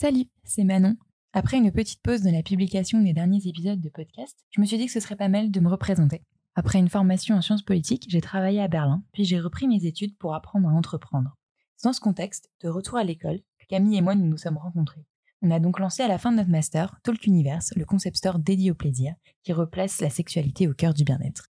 Salut, c'est Manon. Après une petite pause dans la publication des derniers épisodes de podcast, je me suis dit que ce serait pas mal de me représenter. Après une formation en sciences politiques, j'ai travaillé à Berlin, puis j'ai repris mes études pour apprendre à entreprendre. Dans ce contexte, de retour à l'école, Camille et moi nous nous sommes rencontrés. On a donc lancé à la fin de notre master Talk Universe, le concept store dédié au plaisir, qui replace la sexualité au cœur du bien-être.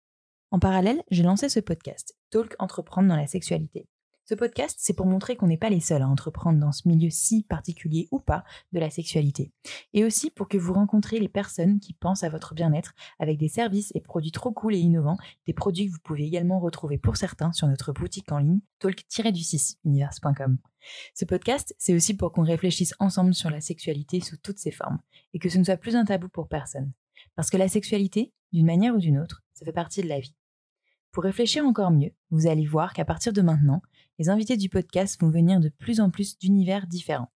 En parallèle, j'ai lancé ce podcast, Talk Entreprendre dans la sexualité, ce podcast, c'est pour montrer qu'on n'est pas les seuls à entreprendre dans ce milieu si particulier ou pas de la sexualité. Et aussi pour que vous rencontriez les personnes qui pensent à votre bien-être avec des services et produits trop cool et innovants, des produits que vous pouvez également retrouver pour certains sur notre boutique en ligne talk-du6univers.com. Ce podcast, c'est aussi pour qu'on réfléchisse ensemble sur la sexualité sous toutes ses formes et que ce ne soit plus un tabou pour personne. Parce que la sexualité, d'une manière ou d'une autre, ça fait partie de la vie. Pour réfléchir encore mieux, vous allez voir qu'à partir de maintenant, les invités du podcast vont venir de plus en plus d'univers différents.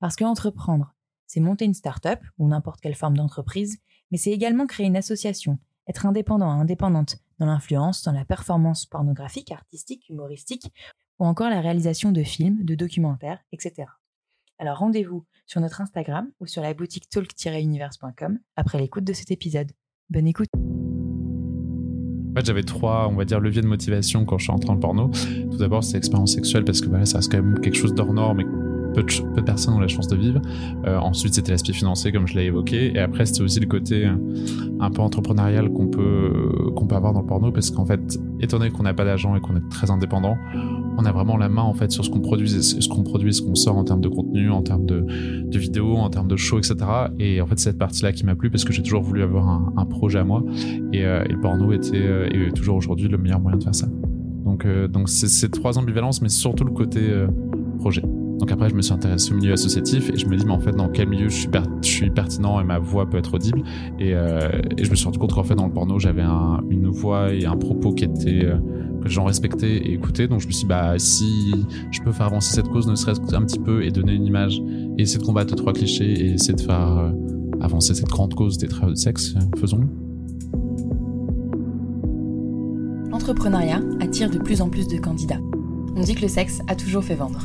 Parce que entreprendre, c'est monter une start-up ou n'importe quelle forme d'entreprise, mais c'est également créer une association, être indépendant à indépendante dans l'influence, dans la performance pornographique, artistique, humoristique, ou encore la réalisation de films, de documentaires, etc. Alors rendez-vous sur notre Instagram ou sur la boutique talk-univers.com après l'écoute de cet épisode. Bonne écoute en fait, j'avais trois, on va dire, leviers de motivation quand je suis entré en porno. Tout d'abord, c'est l'expérience sexuelle parce que voilà, ça reste quand même quelque chose d'hors norme et peu de, personnes ont la chance de vivre. Euh, ensuite, c'était l'aspect financier, comme je l'ai évoqué. Et après, c'était aussi le côté euh, un peu entrepreneurial qu'on peut, qu'on peut avoir dans le porno, parce qu'en fait, étant donné qu'on n'a pas d'argent et qu'on est très indépendant, on a vraiment la main en fait sur ce qu'on produit, ce qu'on produit, ce qu'on sort en termes de contenu, en termes de, de vidéos, en termes de shows, etc. Et en fait, cette partie-là qui m'a plu parce que j'ai toujours voulu avoir un, projet à moi et, euh, le porno était toujours aujourd'hui le meilleur moyen de faire ça. Donc, donc c'est ces trois ambivalences, mais surtout le côté projet. Donc après, je me suis intéressé au milieu associatif et je me dis, mais en fait, dans quel milieu je suis, pertinent et ma voix peut être audible. Et, euh, et je me suis rendu compte qu'en fait, dans le porno, j'avais un, une voix et un propos qui était euh, que les gens respectaient et écoutaient. Donc je me suis dit, bah, si je peux faire avancer cette cause, ne serait-ce qu'un petit peu, et donner une image, et essayer de combattre trois clichés, et essayer de faire euh, avancer cette grande cause des travailleurs de sexe, faisons-le. L'entrepreneuriat attire de plus en plus de candidats. On dit que le sexe a toujours fait vendre.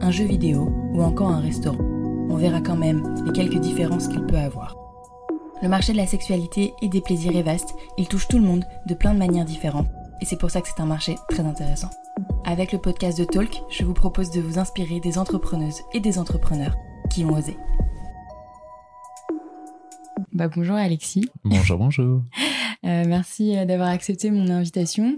un jeu vidéo ou encore un restaurant. On verra quand même les quelques différences qu'il peut avoir. Le marché de la sexualité et des plaisirs est vaste, il touche tout le monde de plein de manières différentes, et c'est pour ça que c'est un marché très intéressant. Avec le podcast de Talk, je vous propose de vous inspirer des entrepreneuses et des entrepreneurs qui ont osé. Bah bonjour Alexis. Bonjour, bonjour. Euh, merci euh, d'avoir accepté mon invitation.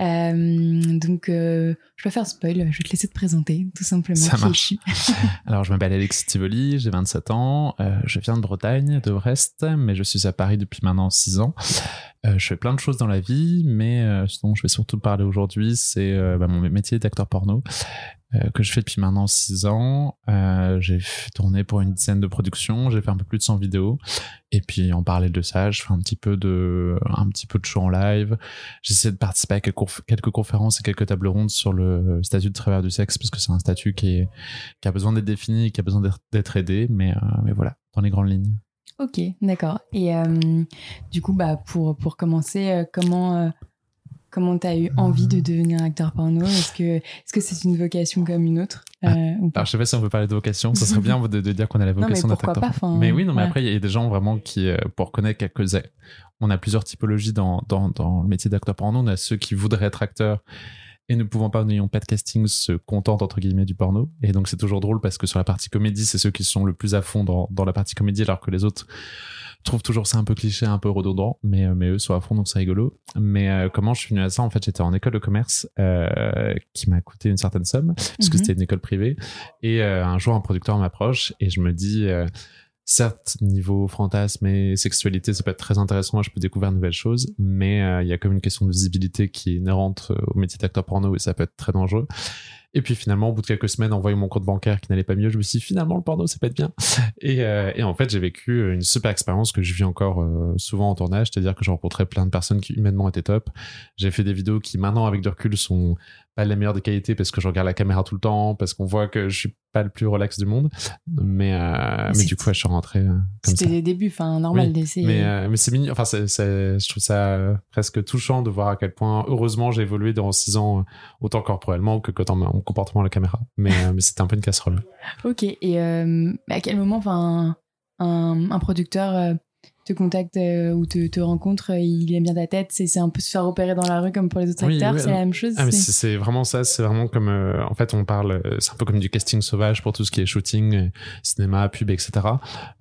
Euh, donc, je vais faire spoil, je vais te laisser te présenter, tout simplement. Ça marche. Alors, je m'appelle Alexis Tivoli, j'ai 27 ans, je viens de Bretagne, de Brest, mais je suis à Paris depuis maintenant 6 ans. Je fais plein de choses dans la vie, mais ce dont je vais surtout parler aujourd'hui, c'est bah, mon métier d'acteur porno. Euh, que je fais depuis maintenant 6 ans. Euh, j'ai tourné pour une dizaine de productions, j'ai fait un peu plus de 100 vidéos. Et puis en parallèle de ça, je fais un petit peu de, un petit peu de show en live. J'essaie de participer à quelques, conférences et quelques tables rondes sur le statut de travailleur du sexe, parce que c'est un statut qui, a besoin d'être défini, qui a besoin d'être aidé. Euh, mais voilà, dans les grandes lignes. Ok, d'accord. Et du coup, bah, pour, pour commencer, comment Comment tu as eu envie de devenir acteur porno? Est-ce que est-ce que c'est une vocation comme une autre euh, ah, Alors je sais pas si on peut parler de vocation. Ça serait bien de, dire qu'on a la vocation d'être acteur. Pas, mais oui, non, mais après il y a des gens vraiment qui, euh, pour connaître quelques, on a plusieurs typologies dans dans, dans le métier d'acteur porno. On a ceux qui voudraient être acteurs et ne pouvant pas, n'ayant pas de casting, se contentent entre guillemets du porno. Et donc c'est toujours drôle parce que sur la partie comédie, c'est ceux qui sont le plus à fond dans, dans la partie comédie, alors que les autres trouvent toujours ça un peu cliché, un peu redondant, mais, euh, mais eux sont à fond, donc c'est rigolo. Mais euh, comment je suis venu à ça? En fait, j'étais en école de commerce euh, qui m'a coûté une certaine somme, parce que Mhm. c'était une école privée. Et euh, un jour, un producteur m'approche et je me dis... Certes, niveau fantasme et sexualité, ça peut être très intéressant, je peux découvrir de nouvelles choses, mais euh, il y a comme une question de visibilité qui est inhérente euh, au métier d'acteur porno et ça peut être très dangereux. Et puis finalement, au bout de quelques semaines, en voyant mon compte bancaire qui n'allait pas mieux, je me suis dit finalement le porno, ça peut être bien. Et, euh, en fait, j'ai vécu une super expérience que je vis encore souvent en tournage, c'est-à-dire que j'ai rencontré plein de personnes qui humainement étaient top. J'ai fait des vidéos qui maintenant, avec du recul, sont pas les meilleures des qualités parce que je regarde la caméra tout le temps, parce qu'on voit que je suis pas le plus relax du monde. Mais, euh, mais du coup, ouais, je suis rentré euh, comme. C'était des débuts, enfin, normal Oui, d'essayer. Mais, euh, mais c'est mignon. Enfin, c'est, c'est- je trouve ça presque touchant de voir à quel point, heureusement, j'ai évolué dans six ans, autant corporellement que dans mon comportement à la caméra. Mais, mais c'était un peu une casserole. Ok, et à quel moment enfin, un, un producteur te contacte euh, ou te, te rencontre, euh, il aime bien ta tête, c'est un peu se faire opérer dans la rue comme pour les autres Oui, acteurs, oui, c'est la même chose Ah, c'est- vraiment ça. C'est vraiment comme, euh, en fait, on parle, c'est un peu comme du casting sauvage pour tout ce qui est shooting, cinéma, pub, etc.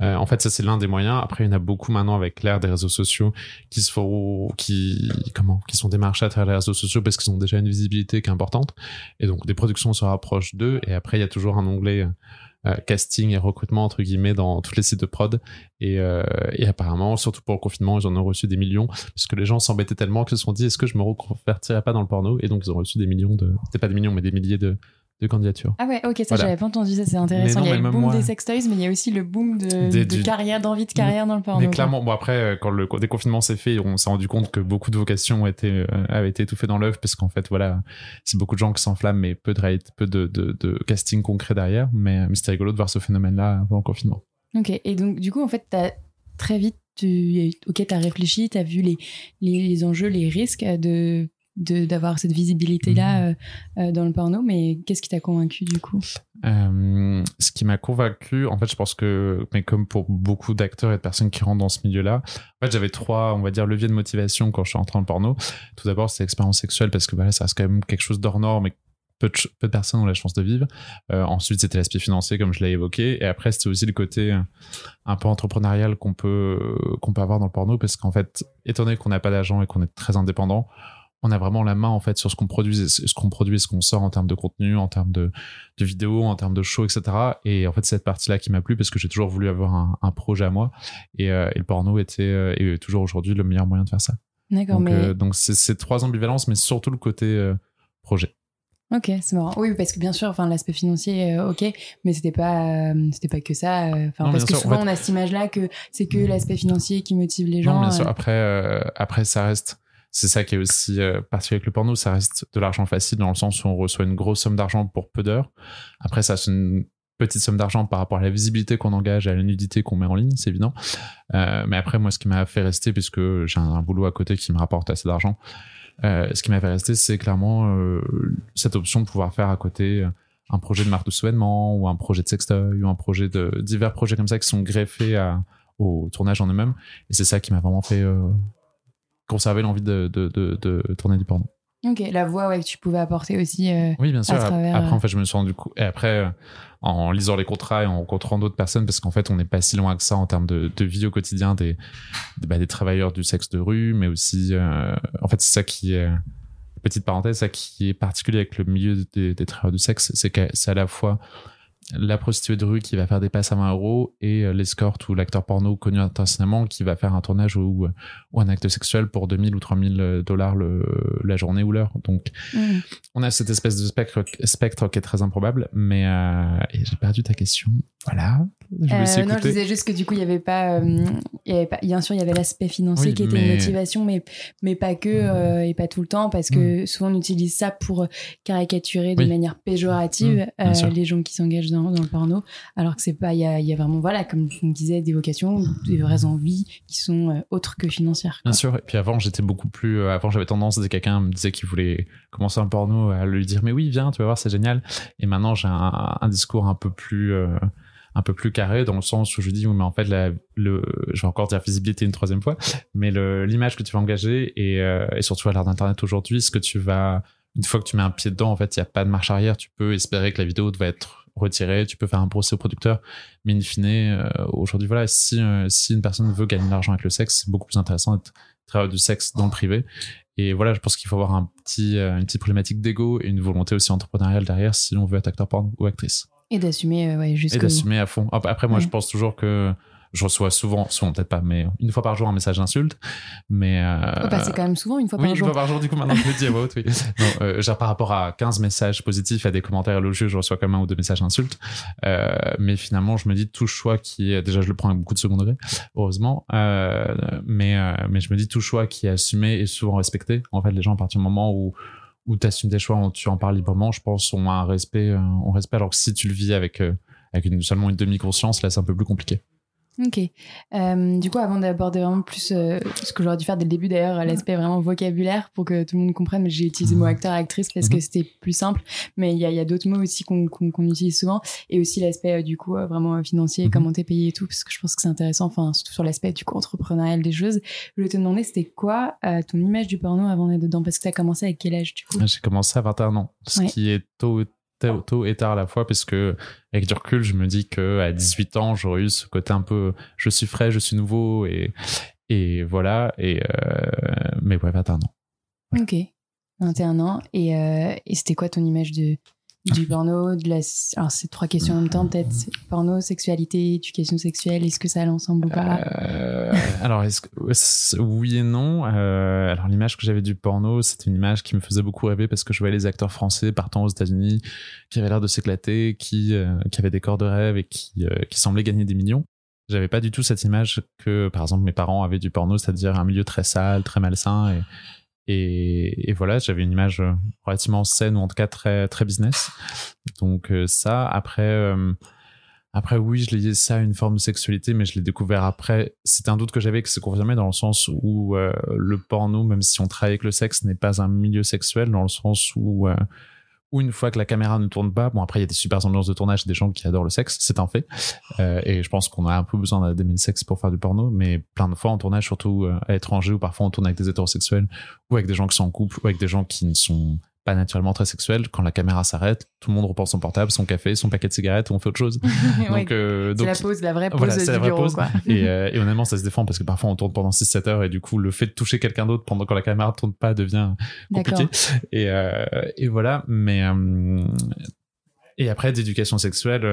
Euh, en fait, ça, c'est l'un des moyens. Après, il y en a beaucoup maintenant avec l'ère des réseaux sociaux qui se font, qui, comment, qui sont démarchés à travers les réseaux sociaux parce qu'ils ont déjà une visibilité qui est importante. Et donc, des productions se rapprochent d'eux. Et après, il y a toujours un onglet, casting et recrutement entre guillemets dans tous les sites de prod. Et, euh, apparemment surtout pour le confinement ils en ont reçu des millions parce que les gens s'embêtaient tellement qu'ils se sont dit est-ce que je me reconvertirais pas dans le porno? Et donc ils ont reçu des millions de c'était pas des millions mais des milliers de, de candidatures Ah ouais, ok, ça Voilà. j'avais pas entendu ça, c'est intéressant. non, il y a le boom moi- des sextoys, mais il y a aussi le boom de, Des- de du- carrière, d'envie de carrière dans le porno. mais clairement bon après euh, quand le déconfinement s'est fait on s'est rendu compte que beaucoup de vocations étaient euh, avaient été étouffées dans l'œuf parce qu'en fait voilà c'est beaucoup de gens qui s'enflamment mais peu de rate- peu de, de, de casting concret derrière mais, mais c'était rigolo de voir ce phénomène là pendant le confinement Ok, et donc du coup, en fait, t'as très vite, tu, ok, t'as réfléchi, t'as vu les, les, les enjeux, les risques de- d'avoir cette visibilité-là euh, euh, dans le porno, mais qu'est-ce qui t'a convaincu du coup? Euh, ce qui m'a convaincu, en fait, je pense que, mais comme pour beaucoup d'acteurs et de personnes qui rentrent dans ce milieu-là, en fait, j'avais trois, on va dire, leviers de motivation quand je suis entré dans le porno. Tout d'abord, c'est l'expérience sexuelle parce que voilà, ça reste quand même quelque chose d'hors norme et peu de, peu de personnes ont la chance de vivre. Euh, ensuite, c'était l'aspect financier, comme je l'ai évoqué. Et après, c'était aussi le côté un peu entrepreneurial qu'on peut, qu'on peut avoir dans le porno parce qu'en fait, étant donné qu'on n'a pas d'argent et qu'on est très indépendant, on a vraiment la main en fait sur ce qu'on produit, et ce qu'on produit, ce qu'on sort en termes de contenu, en termes de, de vidéos, en termes de shows, etc. Et en fait, c'est cette partie-là qui m'a plu parce que j'ai toujours voulu avoir un, un projet à moi. Et, euh, et le porno était euh, et toujours aujourd'hui le meilleur moyen de faire ça. D'accord, Donc, mais euh, donc c'est ces trois ambivalences, mais surtout le côté projet. ok, c'est marrant. Oui, parce que bien sûr, enfin l'aspect financier, euh, ok, mais c'était pas, euh, c'était pas que ça. Enfin, parce que sûr, en souvent fait- on a cette image-là que c'est que l'aspect financier qui motive les gens. Non, bien sûr. Après, après, ça reste. C'est ça qui est aussi euh, particulier avec le porno. Ça reste de l'argent facile dans le sens où on reçoit une grosse somme d'argent pour peu d'heures. Après, ça, c'est une petite somme d'argent par rapport à la visibilité qu'on engage, à la nudité qu'on met en ligne, c'est évident. Euh, mais après, moi, ce qui m'a fait rester, puisque j'ai un, boulot à côté qui me rapporte assez d'argent, euh, ce qui m'a fait rester, c'est clairement euh, cette option de pouvoir faire à côté un projet de marque de souvènement ou un projet de sextoy ou un projet de divers projets comme ça qui sont greffés au tournage en eux-mêmes. Et c'est ça qui m'a vraiment fait conserver l'envie de, de, de, de tourner du porno. Ok, la voix ouais, que tu pouvais apporter aussi. euh, Oui, bien sûr. À travers, Après, euh, en fait, je me suis rendu compte. Et après, euh, en lisant les contrats et en rencontrant d'autres personnes, parce qu'en fait, on n'est pas si loin que ça en termes de, de vie au quotidien des, des, bah, des travailleurs du sexe de rue, mais aussi, euh, en fait, c'est ça qui est, petite parenthèse, ça qui est particulier avec le milieu des, des travailleurs du sexe, c'est que c'est à la fois la prostituée de rue qui va faire des passes à 20 euros et euh, l'escorte ou l'acteur porno connu internationalement qui va faire un tournage ou, euh, ou un acte sexuel pour 2000 ou 3000 dollars le, la journée ou l'heure. Donc, hmm. on a cette espèce de spectre, spectre qui est très improbable, mais euh, j'ai perdu ta question. Voilà, je Euh, non, je disais juste que du coup, il y avait pas, euh, il y avait pas, bien sûr, il y avait l'aspect financier Oui, qui était mais- une motivation, mais mais pas que euh, et pas tout le temps, parce que souvent on utilise ça pour caricaturer de Mm. Oui. manière péjorative Mm, euh, sûr. les gens qui s'engagent dans, dans le porno, alors que c'est pas, il y a, vraiment voilà, comme on disait, des vocations, des vraies envies qui sont euh, autres que financières. Bien sûr. Et puis avant, j'étais beaucoup plus. euh, avant, j'avais tendance, dès que quelqu'un me disait qu'il voulait commencer un porno, à lui dire mais oui, viens, tu vas voir, c'est génial. Et maintenant, j'ai un, discours un peu plus. euh, un peu plus carré dans le sens où je dis mais en fait le je vais encore dire visibilité une troisième fois mais l'image que tu vas engager et, et surtout à l'ère d'internet aujourd'hui ce que tu vas une fois que tu mets un pied dedans, en fait, il n'y a pas de marche arrière. Tu peux espérer que la vidéo va être retirée, tu peux faire un procès au producteur, mais in fine, euh, aujourd'hui, voilà, si, euh, si une personne veut gagner de l'argent avec le sexe, c'est beaucoup plus intéressant d'être travailler du sexe dans le privé. Et voilà, je pense qu'il faut avoir un petit, une petite problématique d'ego et une volonté aussi entrepreneuriale derrière si on veut être acteur porno ou actrice. Et d'assumer, ouais, jusqu'au Et d'assumer à fond. Après, moi, je pense toujours que je reçois souvent, souvent peut-être pas, mais une fois par jour un message d'insulte. Mais euh, bah, c'est quand même souvent une fois par jour. Oui, une fois par jour. Du coup, maintenant je le dis à Oui. Non, euh, genre par rapport à 15 messages positifs à des commentaires élogieux, je reçois quand même un ou deux messages d'insultes. Euh, mais finalement, je me dis tout choix qui est déjà, je le prends avec beaucoup de second degré, heureusement. Euh, mais euh, mais je me dis tout choix qui est assumé et souvent respecté. En fait, les gens à partir du moment où où tu assumes tes choix, où tu en parles librement, je pense, ont un respect, on respect. Alors que si tu le vis avec avec une, seulement une demi-conscience, là, c'est un peu plus compliqué. Ok. Euh, du coup, avant d'aborder vraiment plus euh, ce que j'aurais dû faire dès le début, d'ailleurs, l'aspect vraiment vocabulaire pour que tout le monde comprenne, j'ai utilisé le mot acteur et actrice parce que mhm. c'était plus simple. Mais il y a, y a d'autres mots aussi qu'on utilise souvent. Et aussi l'aspect, euh, du coup, vraiment financier, mhm. comment t'es payé et tout, parce que je pense que c'est intéressant, enfin, surtout sur l'aspect, du coup, entrepreneurial des choses. Je voulais te demander, c'était quoi ton image du porno avant d'être dedans? Parce que t'as commencé avec quel âge, du coup? J'ai commencé à 21 ans, ce qui est tôt tôt et tard à la fois parce que avec du recul je me dis que à 18 ans j'aurais eu ce côté un peu je suis frais je suis nouveau et et voilà. Et euh, mais ouais 21 ans. Ok. 21 ans. Et, euh, et c'était quoi ton image de du porno, de la... alors c'est trois questions en même temps peut-être, porno, sexualité, éducation sexuelle, est-ce que ça allait ensemble ou pas? Euh, Alors oui et non. Euh, alors l'image que j'avais du porno, c'était une image qui me faisait beaucoup rêver parce que je voyais les acteurs français partant aux États-Unis, qui avaient l'air de s'éclater, qui euh, avaient des corps de rêve et qui qui semblaient gagner des millions. J'avais pas du tout cette image que par exemple mes parents avaient du porno, c'est-à-dire un milieu très sale, très malsain et et, voilà, j'avais une image euh, relativement saine ou en tout cas très très business. Donc euh, ça, après, euh, après oui, je liais ça à une forme de sexualité, mais je l'ai découvert après. C'était un doute que j'avais que c'est confirmé dans le sens où le porno, même si on travaille avec le sexe, n'est pas un milieu sexuel dans le sens où ou une fois que la caméra ne tourne pas, bon après il y a des super ambiances de tournage, des gens qui adorent le sexe, c'est un fait. Euh, et je pense qu'on a un peu besoin d'aimer le sexe pour faire du porno, mais plein de fois en tournage, surtout euh, à l'étranger, ou parfois on tourne avec des hétérosexuels, ou avec des gens qui sont en couple, ou avec des gens qui ne sont pas naturellement très sexuel. Quand la caméra s'arrête, tout le monde reprend son portable, son café, son paquet de cigarettes, ou on fait autre chose. donc, euh, c'est la pause, la vraie pause du bureau. Quoi. Et, euh, et, honnêtement, ça se défend parce que parfois on tourne pendant 6-7 heures et du coup, le fait de toucher quelqu'un d'autre pendant que la caméra ne tourne pas devient compliqué. Et, euh, et voilà. Mais euh, et après d'éducation sexuelle,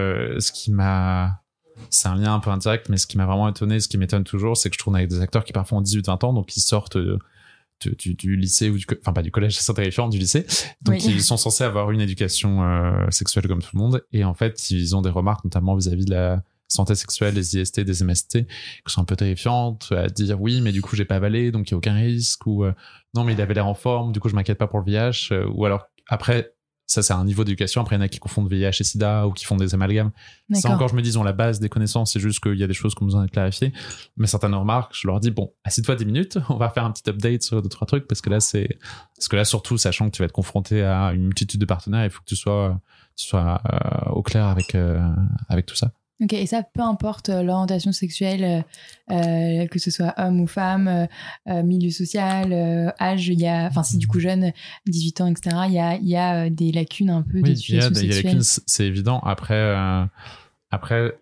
ce qui m'a c'est un lien un peu indirect, mais ce qui m'a vraiment étonné, ce qui m'étonne toujours, c'est que je tourne avec des acteurs qui parfois ont 18-20 ans, donc ils sortent du, lycée ou du enfin pas du collège c'est terrifiant du lycée. Donc ils sont censés avoir une éducation euh, sexuelle comme tout le monde. Et en fait ils ont des remarques notamment vis-à-vis de la santé sexuelle des IST des MST qui sont un peu terrifiantes à dire oui mais du coup j'ai pas avalé donc il y a aucun risque ou euh, non mais il avait l'air en forme du coup je m'inquiète pas pour le VIH euh, ou alors après ça c'est un niveau d'éducation. Après il y en a qui confondent VIH et SIDA ou qui font des amalgames. C'est encore je me dis ils ont la base des connaissances. C'est juste qu'il y a des choses qu'on besoin de clarifier mais certaines remarques je leur dis bon assieds-toi 10 minutes. On va faire un petit update sur deux trois trucs parce que là c'est parce que là surtout sachant que tu vas être confronté à une multitude de partenaires il faut que tu sois tu sois euh, au clair avec euh, avec tout ça Ok, et ça, peu importe euh, l'orientation sexuelle, euh, euh, que ce soit homme ou femme, milieu social, âge, il y a, enfin, si du coup jeune, 18 ans, etc., il y a, il y a des lacunes un peu oui, Il y a des lacunes, c'est évident. Après, après,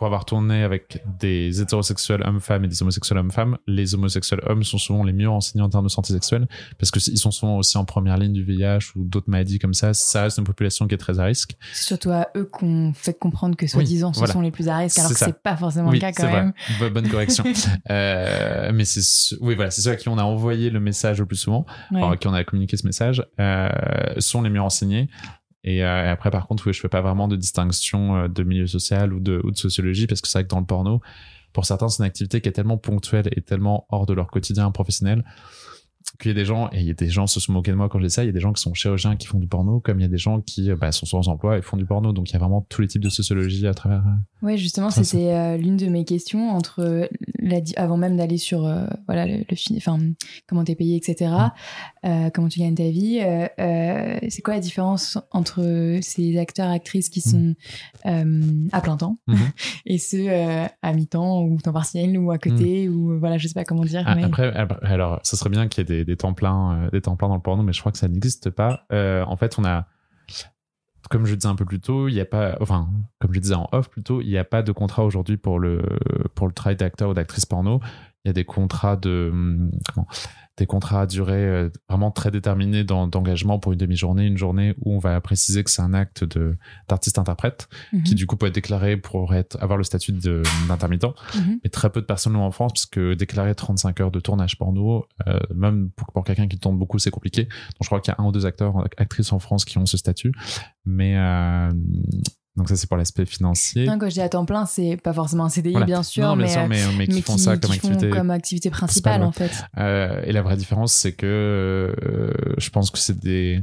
pour avoir tourné avec des hétérosexuels hommes-femmes et des homosexuels hommes-femmes, les homosexuels hommes sont souvent les mieux renseignés en termes de santé sexuelle parce qu'ils sont souvent aussi en première ligne du VIH ou d'autres maladies comme ça. Ça reste une population qui est très à risque. C'est surtout à eux qu'on fait comprendre que soi-disant ce sont les plus à risque alors que c'est pas forcément le cas quand même. Bonne correction. euh, mais c'est oui voilà c'est ceux à qui on a envoyé le message le plus souvent, à qui on a communiqué ce message, euh, sont les mieux renseignés. Et, euh, après, par contre, oui, je fais pas vraiment de distinction euh, de milieu social ou de sociologie parce que c'est vrai que dans le porno, pour certains, c'est une activité qui est tellement ponctuelle et tellement hors de leur quotidien professionnel qu'il y a des gens, et il y a des gens se sont moqués de moi quand je dis ça, il y a des gens qui sont chirurgiens qui font du porno, comme il y a des gens qui bah, sont sans emploi et font du porno. Donc il y a vraiment tous les types de sociologie à travers. Euh, oui, justement, c'était euh, l'une de mes questions entre la, avant même d'aller sur euh, voilà le, le enfin comment t'es payé, etc. Mm. comment tu gagnes ta vie. c'est quoi la différence entre ces acteurs actrices qui mm. sont à plein temps mm-hmm. et ceux à mi-temps ou temps partiel ou à côté ou voilà, je sais pas comment dire. Ah, après, alors, ça serait bien qu'il y ait des des temps pleins, des temps dans le porno, mais je crois que ça n'existe pas. en fait, on a comme je disais un peu plus tôt, il n'y a pas, enfin, comme je disais en off plutôt, il n'y a pas de contrat aujourd'hui pour le, pour le travail d'acteur ou d'actrice porno. Il y a des contrats de, hum, comment, des contrats à durée euh, vraiment très déterminés d'engagement pour une demi-journée, une journée où on va préciser que c'est un acte d'artiste-interprète mhm. qui du coup peut être déclaré pour être, avoir le statut d'intermittent. Mhm. Mais très peu de personnes l'ont en France puisque déclarer 35 heures de tournage porno, euh, même pour, quelqu'un qui tourne beaucoup, c'est compliqué. Donc je crois qu'il y a un ou deux acteurs, actrices en France qui ont ce statut. Mais, euh, donc ça c'est pour l'aspect financier. quand je dis à temps plein, c'est pas forcément un CDI bien sûr, mais, mais, qui font ça comme, activité, comme activité principale en fait. Euh, et la vraie différence c'est que euh, je pense que c'est des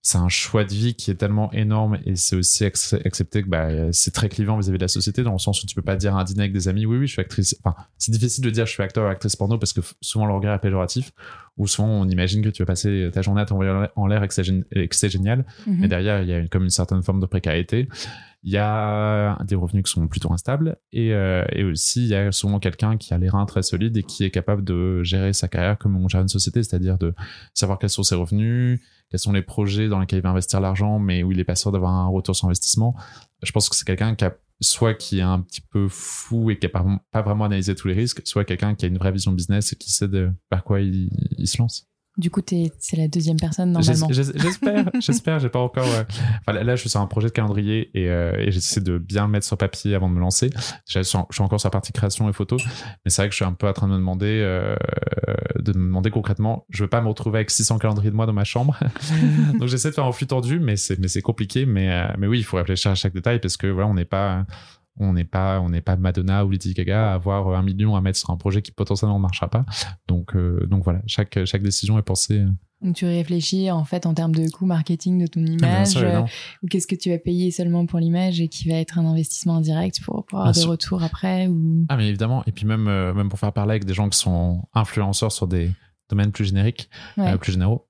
c'est un choix de vie qui est tellement énorme et c'est aussi accepter que bah, c'est très clivant vis-à-vis de la société dans le sens où tu peux pas dire à un dîner avec des amis. Oui oui je suis actrice. Enfin c'est difficile de dire je suis acteur ou actrice porno parce que souvent le regard est péjoratif ou souvent on imagine que tu vas passer ta journée à t'envoyer en l'air et que c'est génial. Mhm. mais derrière il y a comme une certaine forme de précarité. Il y a des revenus qui sont plutôt instables et, euh, et aussi il y a souvent quelqu'un qui a les reins très solides et qui est capable de gérer sa carrière comme on gère une société, c'est-à-dire de savoir quels sont ses revenus, quels sont les projets dans lesquels il va investir l'argent, mais où il est pas sûr d'avoir un retour sur investissement. Je pense que c'est quelqu'un qui a soit qui est un petit peu fou et qui n'a pas, vraiment analysé tous les risques, soit quelqu'un qui a une vraie vision business et qui sait de par quoi il se lance. Du coup, c'est la deuxième personne normalement. J'espère, j'espère. J'ai pas encore. Enfin, là, je suis sur un projet de calendrier et, euh, et j'essaie de bien le mettre sur papier avant de me lancer. Je suis, encore sur la partie création et photo, mais c'est vrai que je suis un peu en train de me demander, euh, de me demander concrètement. Je veux pas me retrouver avec 600 calendriers de moi dans ma chambre, donc j'essaie de faire un flux tendu, mais c'est mais c'est compliqué. Mais euh, mais oui, il faut réfléchir à chaque détail parce que voilà, on n'est pas on n'est pas on n'est pas Madonna ou Lady Gaga à avoir un million à mettre sur un projet qui potentiellement ne marchera pas. Donc euh, donc voilà chaque chaque décision est pensée euh. donc tu réfléchis en fait en termes de coût marketing de ton ah, image euh, ou qu'est-ce que tu vas payer seulement pour l'image et qui va être un investissement indirect pour, pour avoir des retours après ou? Ah mais évidemment. Et puis même même pour faire parler avec des gens qui sont influenceurs sur des domaines plus génériques plus généraux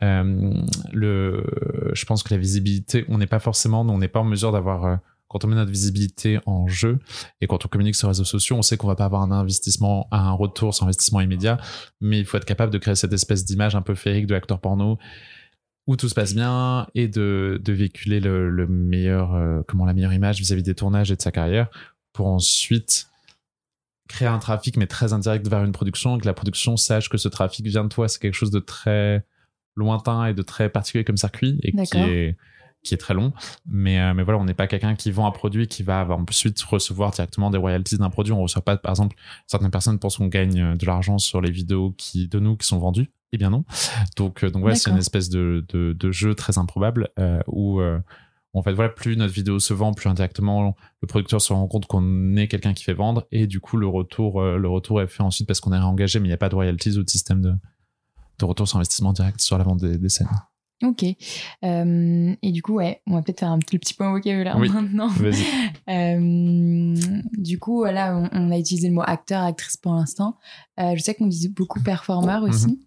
le je pense que la visibilité on n'est pas forcément on n'est pas en mesure d'avoir quand on met notre visibilité en jeu et quand on communique sur les réseaux sociaux, on sait qu'on va pas avoir un investissement, un retour sur investissement immédiat, mais il faut être capable de créer cette espèce d'image un peu féerique de acteur porno où tout se passe bien et de, de véhiculer le, meilleur, euh, comment la meilleure image vis-à-vis des tournages et de sa carrière pour ensuite créer un trafic mais très indirect vers une production et que la production sache que ce trafic vient de toi. C'est quelque chose de très lointain et de très particulier comme circuit et qui est qui est très long. Mais, euh, mais voilà, on n'est pas quelqu'un qui vend un produit qui va ensuite recevoir directement des royalties d'un produit. On reçoit pas, par exemple, certaines personnes pensent qu'on gagne euh, de l'argent sur les vidéos qui, de nous qui sont vendues. Eh bien non. Donc, euh, donc ouais, c'est une espèce de, de, de, jeu très improbable où, en fait, voilà, plus notre vidéo se vend, plus indirectement le producteur se rend compte qu'on est quelqu'un qui fait vendre et du coup, le retour, le retour est fait ensuite parce qu'on est réengagé, mais il n'y a pas de royalties ou de système de, de retour sur investissement direct sur la vente des, des scènes. Ok. Euh, et du coup, ouais, on va peut-être faire un petit, petit point vocabulaire oui. maintenant. Euh, du coup, là, on, a utilisé le mot acteur, actrice pour l'instant. Euh, je sais qu'on dit beaucoup performeur aussi.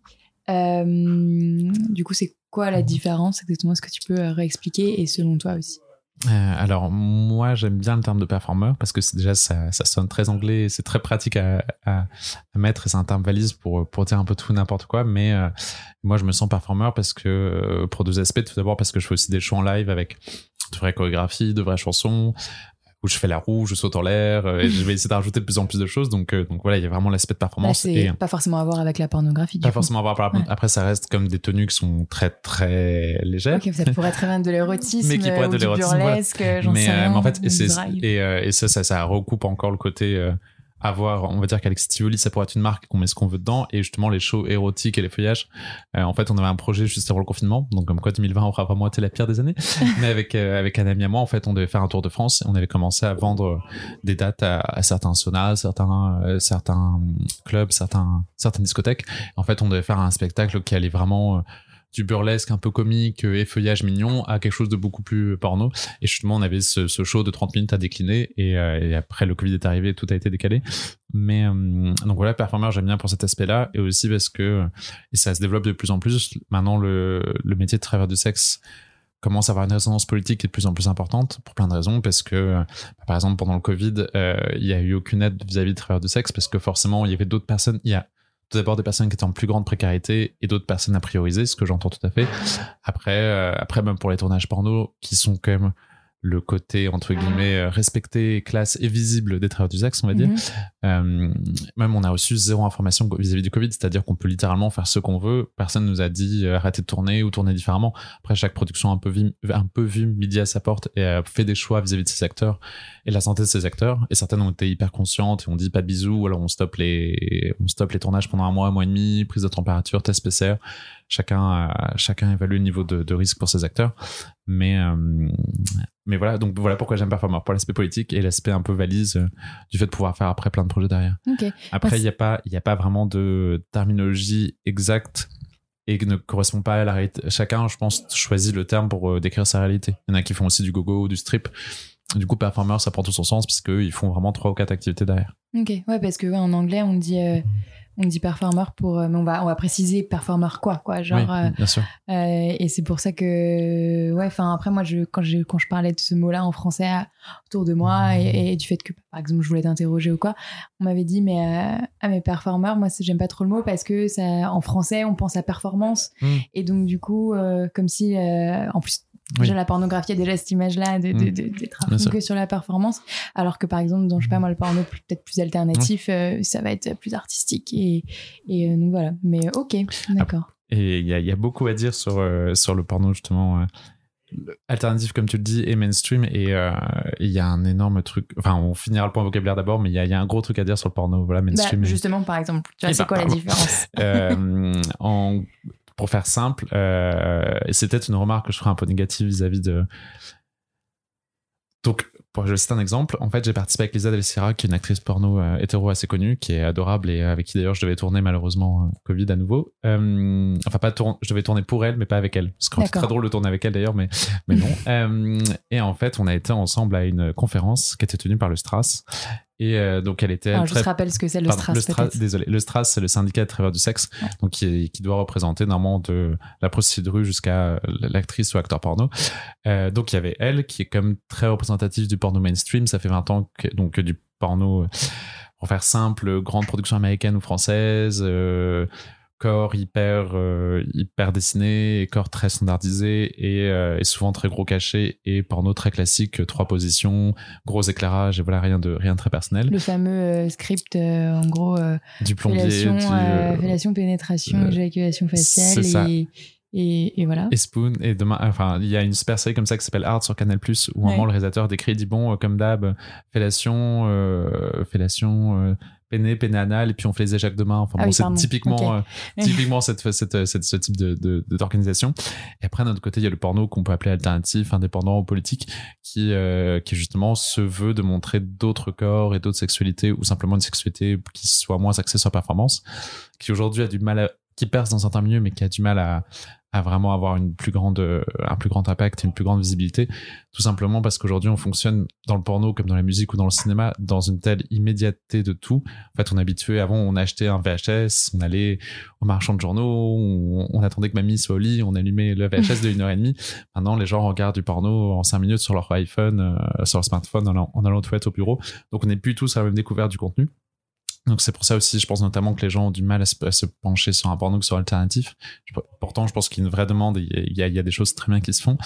Mhm. du coup, c'est quoi la différence exactement? Est-ce que tu peux réexpliquer? Et selon toi aussi euh, alors moi j'aime bien le terme de performeur parce que déjà ça, ça sonne très anglais, c'est très pratique à, mettre et c'est un terme valise pour pour dire un peu tout n'importe quoi. Mais euh, moi je me sens performeur parce que euh, pour deux aspects. Tout d'abord parce que je fais aussi des shows en live avec de vraies chorégraphies, de vraies chansons, où je fais la roue, je saute en l'air, euh, et je vais essayer de rajouter de plus en plus de choses. Donc, euh, donc voilà, il y a vraiment l'aspect de performance. Bah, et pas forcément à voir avec la pornographie. Pas forcément à voir. Après, ça reste comme des tenues qui sont très très légères. Ok, ça pourrait très bien de l'érotisme, mais qui pourrait être de l'érotisme, burlesque, j'en sais euh, rien. Mais en fait, et, et, et, ça, ça, ça recoupe encore le côté avoir, on va dire qu'Alex Tivoli, ça pourrait être une marque qu'on met ce qu'on veut dedans. Et justement, les shows érotiques et les feuillages, euh, en fait, on avait un projet juste avant le confinement. Donc, comme quoi, 2020 aura vraiment été la pire des années. Mais avec, euh, avec un ami à moi, en fait, on devait faire un tour de France et on avait commencé à vendre des dates à, certains saunas, certains, euh, certains clubs, certains, certaines discothèques. En fait, on devait faire un spectacle qui allait vraiment, du burlesque un peu comique et feuillage mignon à quelque chose de beaucoup plus porno. Et justement, on avait ce, show de 30 minutes à décliner euh, et, après le Covid est arrivé, tout a été décalé. Mais euh, donc voilà, performeur, j'aime bien pour cet aspect-là et aussi parce que et ça se développe de plus en plus. Maintenant, le, le métier de travailleur du sexe commence à avoir une résonance politique qui est de plus en plus importante pour plein de raisons parce que par exemple pendant le Covid euh, il y a eu aucune aide vis-à-vis de travailleurs de sexe parce que forcément il y avait d'autres personnes il y a d'abord des personnes qui étaient en plus grande précarité et d'autres personnes à prioriser, ce que j'entends tout à fait. Après, euh, après même pour les tournages porno, qui sont quand même le côté entre guillemets euh, respecté, classe et visible des travailleurs du sexe, on va dire. Mhm. Euh, même on a reçu zéro information vis-à-vis du Covid, c'est-à-dire qu'on peut littéralement faire ce qu'on veut. Personne nous a dit euh, arrêtez de tourner ou tourner différemment. Après, chaque production a un peu vu, un peu vu midi à sa porte et a fait des choix vis-à-vis de ses acteurs et la santé de ses acteurs. Et certaines ont été hyper conscientes et on dit pas de bisous, ou alors on stoppe les, on stoppe les tournages pendant un mois, un mois et demi, prise de température, test PCR. Chacun, euh, chacun évalue le niveau de, de risque pour ses acteurs. Mais, euh, mais voilà, donc voilà pourquoi j'aime Performer, pour l'aspect politique et l'aspect un peu valise euh, du fait de pouvoir faire après plein de projets derrière. Après, il n'y a, pas- il y a pas vraiment de terminologie exacte et qui ne correspond pas à la réalité. Chacun, je pense, choisit le terme pour décrire sa réalité. Il y en a qui font aussi du gogo ou du strip. Du coup, performer, ça prend tout son sens parce qu'ils font vraiment trois ou quatre activités derrière. Ok, ouais, parce que ouais, en anglais, on dit, euh, on dit performer pour. euh, mais on va, on va préciser performer quoi, quoi. Genre, oui, euh, bien sûr. euh, et c'est pour ça que. Ouais, enfin, après, moi, je, quand, je, quand je parlais de ce mot-là en français autour de moi et, et du fait que, par exemple, je voulais t'interroger ou quoi, on m'avait dit, mais, euh, ah, mais performer, moi, j'aime pas trop le mot parce que ça, en français, on pense à performance. Mm. Et donc, du coup, comme si. en plus, Oui. Déjà, la pornographie a déjà cette image-là de, de, Mm. de- d'être à que sur la performance. Alors que, par exemple, dans, je sais pas moi, le porno peut-être plus alternatif, euh, ça va être plus artistique. Et, et euh, donc voilà. Mais ok, d'accord. Et il y a, il y a beaucoup à dire sur, euh, sur le porno, justement. euh, alternatif, comme tu le dis, et mainstream. Et euh, il y a un énorme truc. Enfin, on finira le point vocabulaire d'abord, mais il y a, il y a un gros truc à dire sur le porno. Voilà, Bah, mainstream. et- justement, par exemple, tu vois, Eh c'est ben, quoi la différence? Euh, en, pour faire simple, euh, et c'est peut-être une remarque que je ferai un peu négative vis-à-vis de. Donc, pour je cite un exemple, en fait, j'ai participé avec Lisa Del Sierra, qui est une actrice porno euh, hétéro assez connue, qui est adorable et avec qui d'ailleurs je devais tourner malheureusement euh, Covid à nouveau. Euh, enfin, pas tourner, je devais tourner pour elle, mais pas avec elle. Ce serait D'accord. très drôle de tourner avec elle d'ailleurs, mais, mais non. Euh, et en fait, on a été ensemble à une conférence qui était tenue par le Stras. Et euh, donc, elle était Alors, je très te rappelle ce que c'est le Pardon, le désolé. Le Stras, c'est le syndicat des travailleurs du sexe, Ouais. donc qui, est- qui doit représenter normalement de la prostituée de rue jusqu'à l'actrice ou acteur porno. Euh, donc il y avait elle qui est comme très représentative du porno mainstream. Ça fait 20 ans que donc du porno, euh, pour faire simple, grande production américaine ou française. euh, corps hyper euh, hyper dessiné et corps très standardisé et, euh, et souvent très gros caché et porno très classique euh, trois positions gros éclairage et voilà rien de rien de très personnel. Le fameux script, en gros, du plombier fellation, du, fellation, pénétration, éjaculation faciale et, et, et voilà. et Spoon et demain enfin il y a une super série comme ça qui s'appelle Hard sur Canal Plus où un moment le réalisateur décrit dit bon comme d'hab fellation euh, fellation euh, péné péné anal et puis on fait les éjacs demain. Enfin Ah bon oui, c'est typiquement euh, typiquement cette, cette, cette- ce type de de- de- d'organisation. Et après d'un autre côté il y a le porno qu'on peut appeler alternatif indépendant ou politique qui euh, qui justement se veut de montrer d'autres corps et d'autres sexualités ou simplement une sexualité qui soit moins axée sur la performance qui aujourd'hui a du mal à qui perce dans certains milieux mais qui a du mal à à vraiment avoir une plus grande, euh, un plus grand impact, une plus grande visibilité, tout simplement parce qu'aujourd'hui on fonctionne dans le porno comme dans la musique ou dans le cinéma dans une telle immédiateté de tout. En fait, on est habitué. Avant, on achetait un VHS, on allait au marchand de journaux, on, attendait que mamie soit au lit, on allumait le VHS de heure et demie. Maintenant, les gens regardent du porno en cinq minutes sur leur iPhone, euh, sur leur smartphone, en, allant- en allant aux toilettes au bureau. Donc, on n'est plus tous à la même découverte du contenu. Donc c'est pour ça aussi, je pense notamment que les gens ont du mal à se, pencher sur un porno que sur alternatif. Pourtant, je pense qu'il y a une vraie demande il y a, il y a des choses très bien qui se font.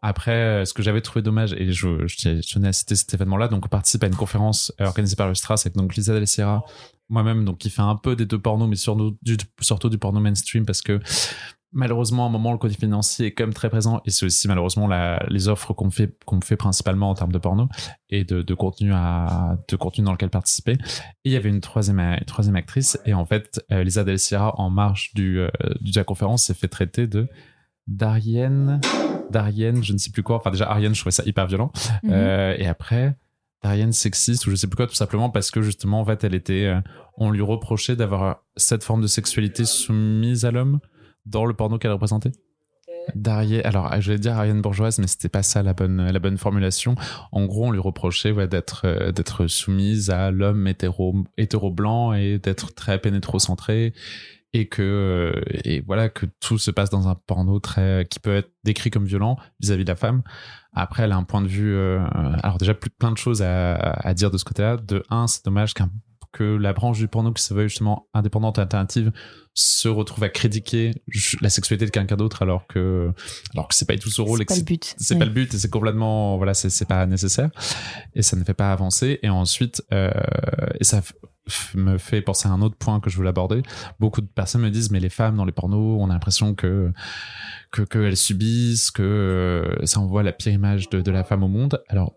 Après, euh, ce que j'avais trouvé dommage, et je, je, je tenais à citer cet événement-là, donc on participe à une conférence euh, organisée par le Stras avec donc Lisa Del Sierra, moi-même, donc qui fait un peu des deux pornos, mais surtout du, surtout du porno mainstream parce que malheureusement, à un moment, le côté financier est quand même très présent et c'est aussi malheureusement la, les offres qu'on me fait, qu'on fait principalement en termes de porno et de, de contenu à, de contenu dans lequel participer. Et il y avait une troisième, une troisième actrice et en fait, euh, Lisa Del Sierra, en marge du, euh, de la conférence, s'est fait traiter de Darienne, Darienne, je ne sais plus quoi. Enfin, déjà, Ariane, je trouvais ça hyper violent. Mhm. Euh, et après, Darienne sexiste ou je sais plus quoi, tout simplement parce que justement, en fait, elle était, euh, on lui reprochait d'avoir cette forme de sexualité soumise à l'homme dans le porno qu'elle représentait. Darienne, alors je vais dire Ariane bourgeoise, mais c'était pas ça la bonne, la bonne formulation. En gros, on lui reprochait euh, d'être soumise à l'homme hétéro, hétéro blanc et d'être très pénétrocentré et que euh, et voilà que tout se passe dans un porno très qui peut être décrit comme violent vis-à-vis de la femme. Après, elle a un point de vue. euh, alors déjà, plein de choses à, à dire de ce côté-là. De un, c'est dommage qu'un que la branche du porno qui se veut justement indépendante et alternative se retrouve à critiquer la sexualité de quelqu'un d'autre alors que alors que c'est pas du tout son rôle C'est pas le but. c'est pas le but et c'est complètement voilà c'est pas nécessaire et ça ne fait pas avancer. Et ensuite euh, et ça me fait penser à un autre point que je voulais aborder. Beaucoup de personnes me disent mais les femmes dans les pornos on a l'impression que que qu'elles subissent que euh, ça envoie la pire image de, de la femme au monde. Alors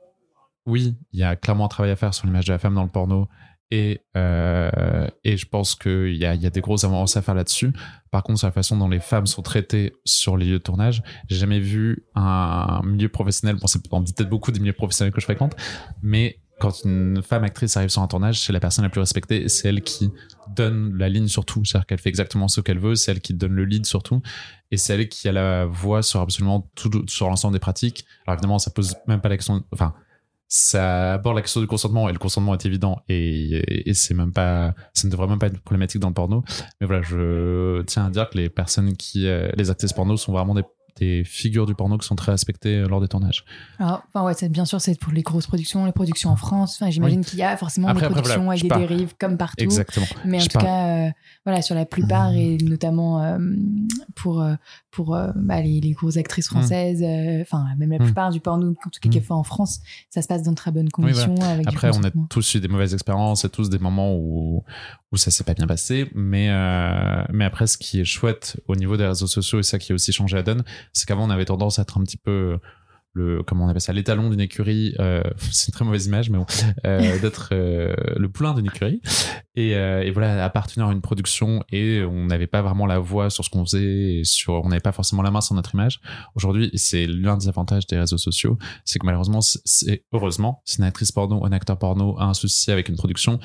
oui il y a clairement un travail à faire sur l'image de la femme dans le porno et, euh, et je pense qu'il y a, des grosses avancées à faire là-dessus. Par contre, sur la façon dont les femmes sont traitées sur les lieux de tournage, j'ai jamais vu un milieu professionnel, bon, on dit peut-être beaucoup des milieux professionnels que je fréquente, mais quand une femme actrice arrive sur un tournage, c'est la personne la plus respectée c'est elle qui donne la ligne sur tout. C'est-à-dire qu'elle fait exactement ce qu'elle veut, c'est elle qui donne le lead sur tout et c'est elle qui a la voix sur absolument tout, sur l'ensemble des pratiques. Alors évidemment, ça pose même pas la question, enfin, ça aborde la question du consentement et le consentement est évident et, c'est même pas ça ne devrait même pas être problématique dans le porno. Mais voilà je tiens à dire que les personnes qui euh, les actrices porno sont vraiment des, des figures du porno qui sont très respectées euh, lors des tournages Alors, enfin, ouais, bien sûr, c'est pour les grosses productions, les productions en France. Enfin, j'imagine qu'il y a forcément Après, des après, productions voilà, avec des dérives comme partout. exactement Mais en Je tout cas, euh, voilà, sur la plupart et notamment euh, pour pour bah, les, les grosses actrices françaises, euh, enfin même la Mm. plupart du porno, en tout cas qui est Mm. fait en France, ça se passe dans de très bonnes conditions. avec Après, on a tous eu des mauvaises expériences et tous des moments où, où ça s'est pas bien passé. Mais, euh, mais après, ce qui est chouette au niveau des réseaux sociaux et ça qui a aussi changé la donne, c'est qu'avant, on avait tendance à être un petit peu le, comment on appelle ça, l'étalon d'une écurie. euh, c'est une très mauvaise image, mais bon, euh, d'être euh, le poulain d'une écurie. Et, euh, et voilà, appartenir à une production et on n'avait pas vraiment la voix sur ce qu'on faisait et sur, on n'avait pas forcément la main sur notre image. Aujourd'hui, c'est l'un des avantages des réseaux sociaux, c'est que malheureusement, c'est- heureusement, si une actrice porno un acteur porno a un souci avec une production,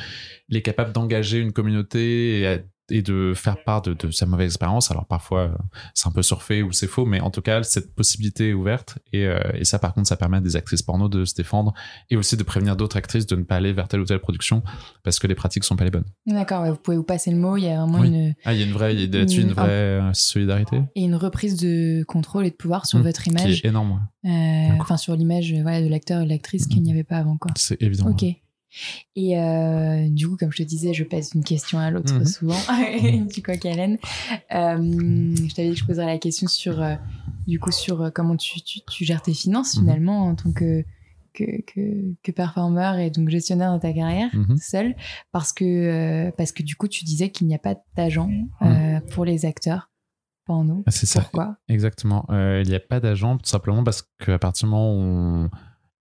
il est capable d'engager une communauté et, à- et de faire part de, de sa mauvaise expérience. Alors parfois, euh, c'est un peu surfait ou c'est faux, mais en tout cas, cette possibilité est ouverte. Et, euh, et ça, par contre, ça permet à des actrices porno de se défendre et aussi de prévenir d'autres actrices de ne pas aller vers telle ou telle production parce que les pratiques sont pas les bonnes. D'accord, ouais, vous pouvez vous passer le mot. Il y a vraiment Oui. une Ah, il y a une vraie, il y a là-dessus une vraie euh, solidarité et une reprise de contrôle et de pouvoir sur Mm, votre qui image, est énorme. ouais. euh, enfin sur l'image voilà, de l'acteur et de l'actrice qu'il n'y avait pas avant quoi. C'est évident. Ok. Et euh, du coup, comme je te disais, je passe une question à l'autre Mhm. souvent. du coq à. Euh, je t'avais dit que je poserais la question sur, euh, du coup, sur euh, comment tu, tu, tu gères tes finances Mhm. finalement en tant que, que, que, que performeur et donc gestionnaire de ta carrière Mhm. seul. Parce que, parce que du coup, tu disais qu'il n'y a pas d'agent pour les acteurs porno. Ah, C'est ça. Pourquoi? Exactement. Il n'y a pas d'agent, tout simplement parce qu'à partir du moment où on,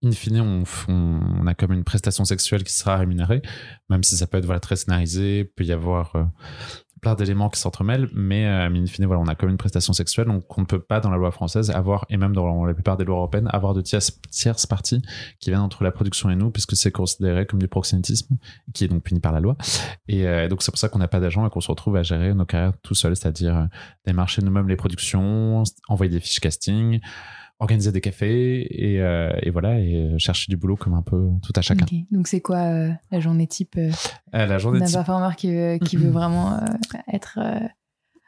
in fine, on, a comme une prestation sexuelle qui sera rémunérée, même si ça peut être voilà, très scénarisé, peut y avoir euh, plein d'éléments qui s'entremêlent, mais, euh, in fine, voilà, on a comme une prestation sexuelle, donc on ne peut pas, dans la loi française, avoir, et même dans la plupart des lois européennes, avoir de tierces, tierces parties qui viennent entre la production et nous, puisque c'est considéré comme du proxénétisme, qui est donc puni par la loi. Et euh, donc c'est pour ça qu'on n'a pas d'agent et qu'on se retrouve à gérer nos carrières tout seul, c'est-à-dire euh, démarcher nous-mêmes les productions, envoyer des fiches casting, organiser des cafés et, euh, et voilà et euh, chercher du boulot comme un peu tout à chacun. Donc, c'est quoi euh, la journée type euh, Euh, la journée d'un performeur qui veut, qui veut vraiment euh, être.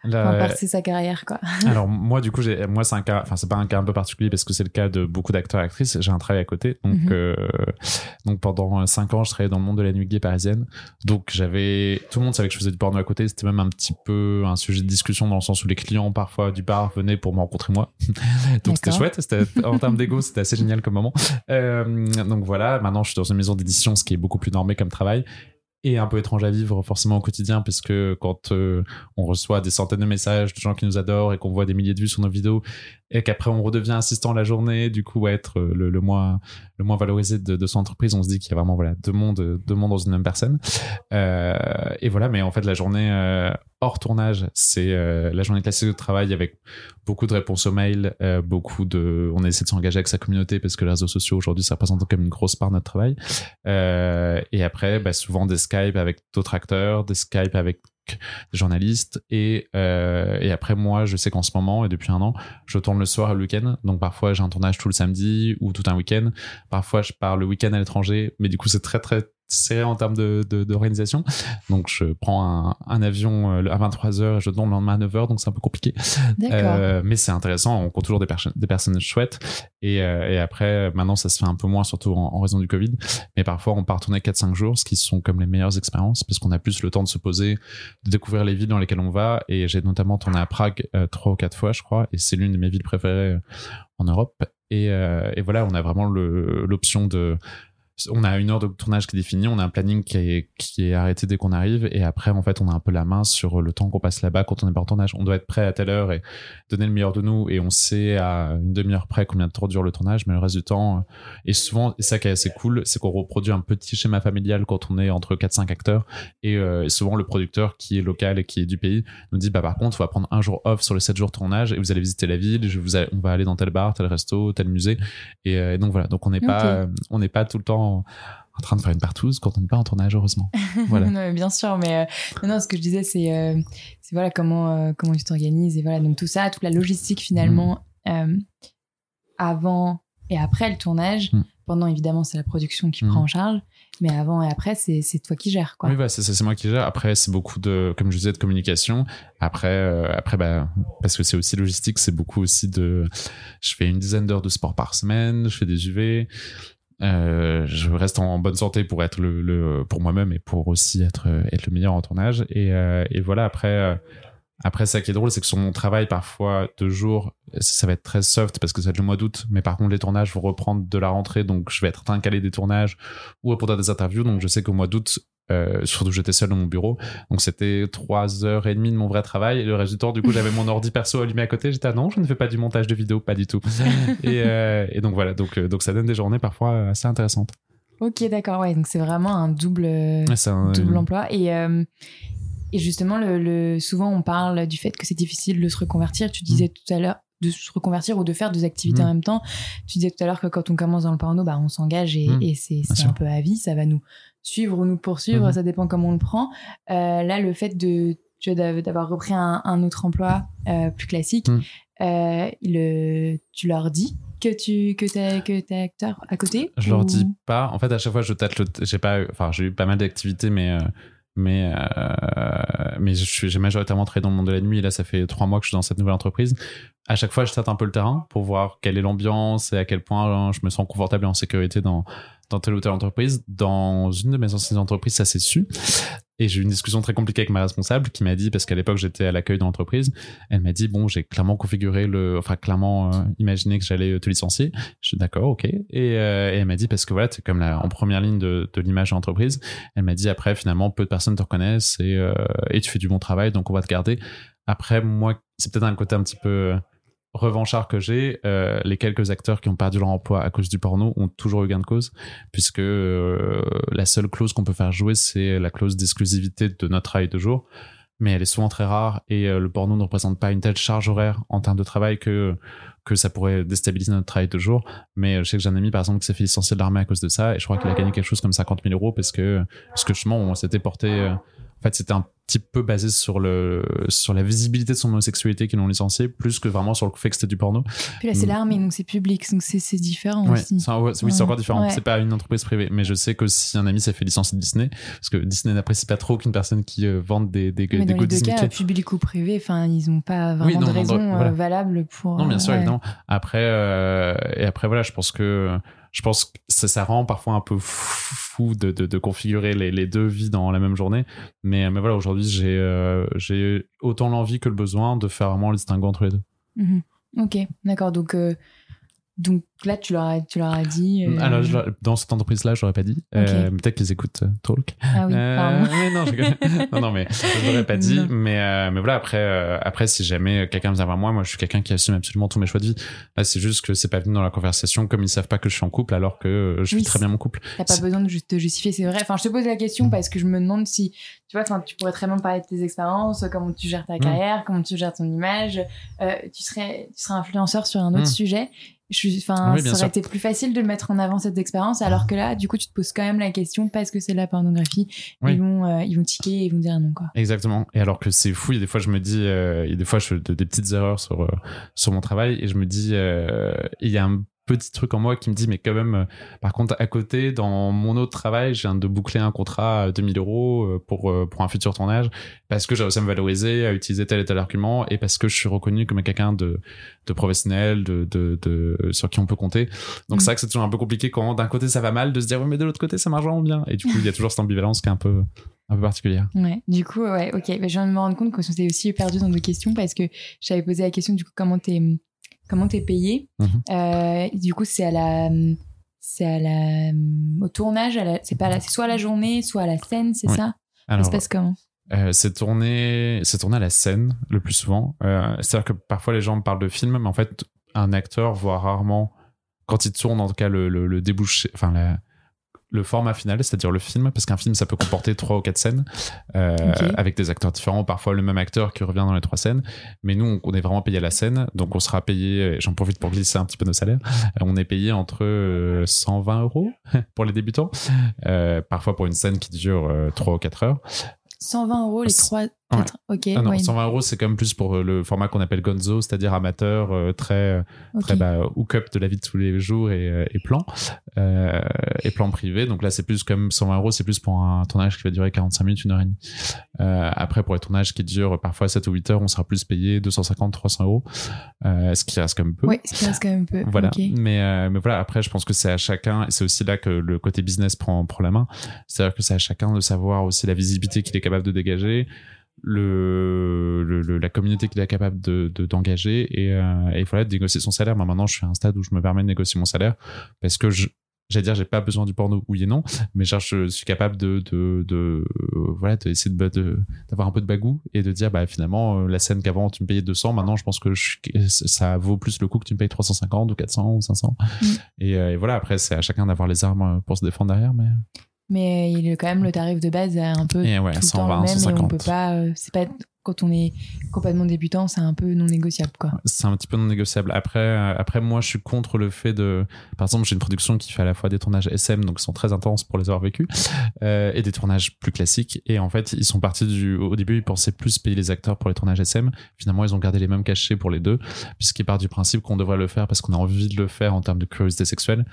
Euh, la- enfin, sa carrière, quoi. alors moi du coup j'ai moi c'est un cas enfin c'est pas un cas un peu particulier parce que c'est le cas de beaucoup d'acteurs et actrices. J'ai un travail à côté. Donc Mhm. euh, donc pendant cinq ans je travaillais dans le monde de la nuit gay parisienne. Donc j'avais tout le monde savait que je faisais du porno à côté. C'était même un petit peu un sujet de discussion dans le sens où les clients parfois du bar venaient pour me rencontrer moi. Donc c'était chouette. C'était en termes d'ego c'était assez génial comme moment. Euh, donc voilà. Maintenant je suis dans une maison d'édition ce qui est beaucoup plus normé comme travail et un peu étrange à vivre forcément au quotidien puisque quand euh, on reçoit des centaines de messages de gens qui nous adorent et qu'on voit des milliers de vues sur nos vidéos et qu'après on redevient assistant la journée du coup être euh, le, le moins le moins valorisé de, de son entreprise. On se dit qu'il y a vraiment voilà deux mondes deux mondes dans une même personne. Euh, et voilà mais en fait la journée euh, hors tournage c'est euh, la journée classique de travail avec beaucoup de réponses aux mails euh, beaucoup de on essaie de s'engager avec sa communauté parce que les réseaux sociaux aujourd'hui ça représente comme une grosse part de notre travail. Euh, et après bah, souvent des Skype avec d'autres acteurs des Skype avec des journalistes et, euh, et après moi je sais qu'en ce moment et depuis un an je tourne le soir et le week-end. Donc parfois j'ai un tournage tout le samedi ou tout un week-end. Parfois je pars le week-end à l'étranger mais du coup c'est très très serré en termes de, d'organisation. Donc, je prends un, un avion euh, à 23h et je tourne le lendemain à 9h, donc c'est un peu compliqué. Euh, mais c'est intéressant, on rencontre toujours des, personnes des personnes chouettes. Et, euh, et, après, maintenant, ça se fait un peu moins, surtout en, raison du Covid. Mais parfois, on part tourner 4-5 jours, ce qui sont comme les meilleures expériences, parce qu'on a plus le temps de se poser, de découvrir les villes dans lesquelles on va. Et j'ai notamment tourné à Prague trois ou quatre fois, je crois, et c'est l'une de mes villes préférées en Europe. Et, et voilà, on a vraiment l'option de on a une heure de tournage qui est définie, on a un planning qui est, qui est arrêté dès qu'on arrive, et après, en fait, on a un peu la main sur le temps qu'on passe là-bas quand on est pas en tournage. On doit être prêt à telle heure et donner le meilleur de nous, et on sait à une demi-heure près combien de temps dure le tournage, mais le reste du temps, et souvent, et ça qui est assez cool, c'est qu'on reproduit un petit schéma familial quand on est entre 4-5 acteurs, euh, et, souvent le producteur qui est local et qui est du pays nous dit, bah par contre, on va prendre un jour off sur les 7 jours de tournage, et vous allez visiter la ville, je vous on va aller dans tel bar, tel resto, tel musée, et, euh, donc voilà, donc on n'est pas, on n'est pas tout le temps en, train de faire une partouze quand on n'est pas en tournage, heureusement. Voilà. non, bien sûr, mais euh, non, ce que je disais, c'est euh, voilà comment euh, comment tu t'organises et voilà donc tout ça, toute la logistique finalement mm. avant et après le tournage. Mm. Pendant évidemment c'est la production qui mm. prend en charge, mais avant et après c'est toi qui gères quoi. Oui, bah, c'est moi qui gère. Après c'est beaucoup de comme je disais de communication. Après après bah parce que c'est aussi logistique, c'est beaucoup aussi de je fais une dizaine d'heures de sport par semaine, je fais des UV. Euh, je reste en bonne santé pour être le, le pour moi-même et pour aussi être être le meilleur en tournage. Et, euh, et voilà après euh, après ça qui est drôle c'est que sur mon travail parfois deux jours ça va être très soft parce que ça va être le mois d'août. Mais par contre les tournages vont reprendre de la rentrée. Donc je vais être caler des tournages ou à des interviews. Donc je sais qu'au mois d'août euh, surtout j'étais seul dans mon bureau. Donc c'était trois heures et demie de mon vrai travail. Et le reste du temps du coup j'avais mon ordi perso allumé à côté. J'étais ah non je ne fais pas du montage de vidéo pas du tout. Et, euh, et, donc voilà. Donc euh, donc ça donne des journées parfois assez intéressantes. Ok d'accord. Ouais donc c'est vraiment un double un, double emploi. Et et justement le, souvent on parle du fait que c'est difficile de se reconvertir. Tu disais mm. tout à l'heure de se reconvertir ou de faire deux activités mm. en même temps. Tu disais tout à l'heure que quand on commence dans le porno, bah, on s'engage et, mm. et c'est un peu à vie, ça va nous suivre ou nous poursuivre, mhm. ça dépend comment on le prend. Euh, là, le fait de d'avoir repris un, autre emploi euh, plus classique, euh, le, tu leur dis que tu que es, que es acteur à côté Je leur dis pas. En fait, à chaque fois, je tâte le. J'ai pas. Enfin, j'ai eu pas mal d'activités, mais mais mais j'ai majoritairement travaillé dans le monde de la nuit et là ça fait trois mois que je suis dans cette nouvelle entreprise à chaque fois je tâte un peu le terrain pour voir quelle est l'ambiance et à quel point je me sens confortable et en sécurité dans dans telle ou telle entreprise. Dans une de mes anciennes entreprises, ça s'est su. Et j'ai eu une discussion très compliquée avec ma responsable qui m'a dit, parce qu'à l'époque j'étais à l'accueil de l'entreprise, elle m'a dit, bon, j'ai clairement configuré le, enfin clairement euh, imaginé que j'allais te licencier. Je suis d'accord, ok. Et, euh, et elle m'a dit, parce que voilà, es comme en première ligne de, l'image de l'entreprise, elle m'a dit, après finalement, peu de personnes te reconnaissent euh, et tu fais du bon travail, donc on va te garder. Après, moi, c'est peut-être un côté un petit peu revanchard que j'ai, euh, les quelques acteurs qui ont perdu leur emploi à cause du porno ont toujours eu gain de cause, puisque euh, la seule clause qu'on peut faire jouer, c'est la clause d'exclusivité de notre travail de jour. Mais elle est souvent très rare et euh, le porno ne représente pas une telle charge horaire en termes de travail que que ça pourrait déstabiliser notre travail de jour. Mais je sais que j'ai un ami, par exemple, qui s'est fait licencier de l'armée à cause de ça, et je crois qu'il a gagné quelque chose comme 50 000 euros parce que, parce que justement, on s'était porté, en fait, c'était un petit peu basé sur le sur la visibilité de son homosexualité qu'ils l'ont licencié plus que vraiment sur le fait que c'était du porno. Puis là c'est mm. l'armée donc c'est public donc c'est différent aussi. oui c'est encore différent. C'est pas une entreprise privée mais je sais que si un ami s'est fait licencier de Disney parce que Disney n'apprécie pas trop qu'une personne qui euh, vende des des, mais des dans les deux cas, public ou privé enfin ils ont pas vraiment de raison euh, valable pour. Non bien sûr évidemment. Après euh, et après voilà je pense que je pense que ça, ça rend parfois un peu fou de, de, configurer les, les, deux vies dans la même journée. Mais, mais voilà, aujourd'hui, j'ai euh, autant l'envie que le besoin de faire vraiment le distinguo entre les deux. Mhm. Ok, d'accord. Donc, euh, donc là, tu leur as, tu leur as dit. Euh, Alors, dans cette entreprise-là, je l'aurais pas dit. Euh, peut-être qu'ils écoutent euh, Talk. Ah oui, pardon. mais non, je... non, non, mais je l'aurais pas dit. Mais, mais voilà, après, après, si jamais quelqu'un vient vers moi, moi, je suis quelqu'un qui assume absolument tous mes choix de vie. Là, c'est juste que c'est pas venu dans la conversation comme ils savent pas que je suis en couple, alors que je vis très bien mon couple. T'as pas besoin de te justifier, c'est vrai. Enfin, je te pose la question mm. parce que je me demande si, tu vois, tu pourrais très bien parler de tes expériences, comment tu gères ta mm. carrière, comment tu gères ton image. tu serais, tu serais influenceur sur un autre mm. sujet je enfin ça aurait été plus facile de mettre en avant cette expérience alors que là du coup tu te poses quand même la question parce que c'est la pornographie. Ils vont euh, ils vont tiquer et ils vont dire non quoi. Exactement. Et alors que c'est fou il y a des fois je me dis euh, il y a des fois je fais des petites erreurs sur euh, sur mon travail et je me dis il y a un petit truc en moi qui me dit mais quand même euh, par contre à côté dans mon autre travail je viens de boucler un contrat à 2000 euros euh, pour euh, pour un futur tournage parce que j'ai réussi à me valoriser à utiliser tel et tel argument et parce que je suis reconnu comme quelqu'un de de professionnel de, de, de sur qui on peut compter donc Mm. c'est vrai que c'est toujours un peu compliqué quand d'un côté ça va mal de se dire oui mais de l'autre côté ça marche vraiment bien et du coup il y a toujours cette ambivalence qui est un peu un peu particulière Ouais, du coup, ouais, ok. Bah, je viens de me rendre compte qu'on s'était aussi perdu dans nos questions parce que j'avais posé la question du coup comment t'es comment t'es payé. Mhm. Euh, du coup, c'est à la c'est à la au tournage, c'est pas la- c'est soit à la journée, soit à la scène, c'est Oui. ça? Ça alors se passe comment? Euh, c'est tourné, c'est tourné à la scène le plus souvent. Euh, C'est-à-dire que parfois les gens me parlent de film, mais en fait, un acteur voit rarement, quand il tourne en tout cas le, le, le débouché, enfin la- le format final, c'est-à-dire le film, parce qu'un film ça peut comporter trois ou quatre scènes euh, avec des acteurs différents, parfois le même acteur qui revient dans les trois scènes. Mais nous, on, on est vraiment payé à la scène, donc on sera payé. J'en profite pour glisser un petit peu nos salaires. Euh, on est payé entre euh, 120 euros pour les débutants, euh, parfois pour une scène qui dure euh, trois ou quatre heures. 120 euros les trois Ok. Ah non, ouais, 120 euros, c'est quand même plus pour euh, le format qu'on appelle gonzo, c'est-à-dire amateur, euh, très, ok. très bah, hook-up de la vie de tous les jours et, euh, et plan, euh, et plan privé. Donc là, c'est plus comme 120 euros, c'est plus pour un tournage qui va durer 45 minutes, une heure et demie. Euh, après, pour les tournages qui durent parfois 7 ou 8 heures, on sera plus payé 250, 300 euros, euh, ce qui reste quand même peu. Ouais, ça reste quand même peu. Voilà. Mais, euh, mais voilà, après, je pense que c'est à chacun, et c'est aussi là que le côté business prend, prend la main. C'est-à-dire que c'est à chacun de savoir aussi la visibilité qu'il est capable de dégager, le, le- le- la communauté qu'il est capable de, de- d'engager, et, euh, et voilà, de négocier son salaire. Moi, maintenant, je suis à un stade où je me permets de négocier mon salaire parce que je, J'allais dire, j'ai pas besoin du porno, oui et non, mais genre, je suis capable de, de, de euh, voilà, d'essayer de, de, d'avoir un peu de bagou et de dire, bah, finalement, euh, la scène qu'avant tu me payais 200, maintenant, je pense que je, ça vaut plus le coup que tu me payes 350 ou 400 ou 500. Mm. Et, euh, et voilà, après, c'est à chacun d'avoir les armes pour se défendre derrière, mais. Mais il est quand même le tarif de base est un peu Et ouais, tout le temps 120, le même et on 150. peut pas. euh, c'est pas quand on est complètement débutant, c'est un peu non négociable quoi. c'est un petit peu non négociable. Après, euh, après, moi, je suis contre le fait de. Par exemple, j'ai une production qui fait à la fois des tournages SM, donc qui sont très intenses pour les avoir vécus, euh, et des tournages plus classiques. Et en fait, ils sont partis du. Au début, ils pensaient plus payer les acteurs pour les tournages SM. Finalement, ils ont gardé les mêmes cachets pour les deux, puisqu'ils partent du principe qu'on devrait le faire parce qu'on a envie de le faire en termes de curiosité sexuelle,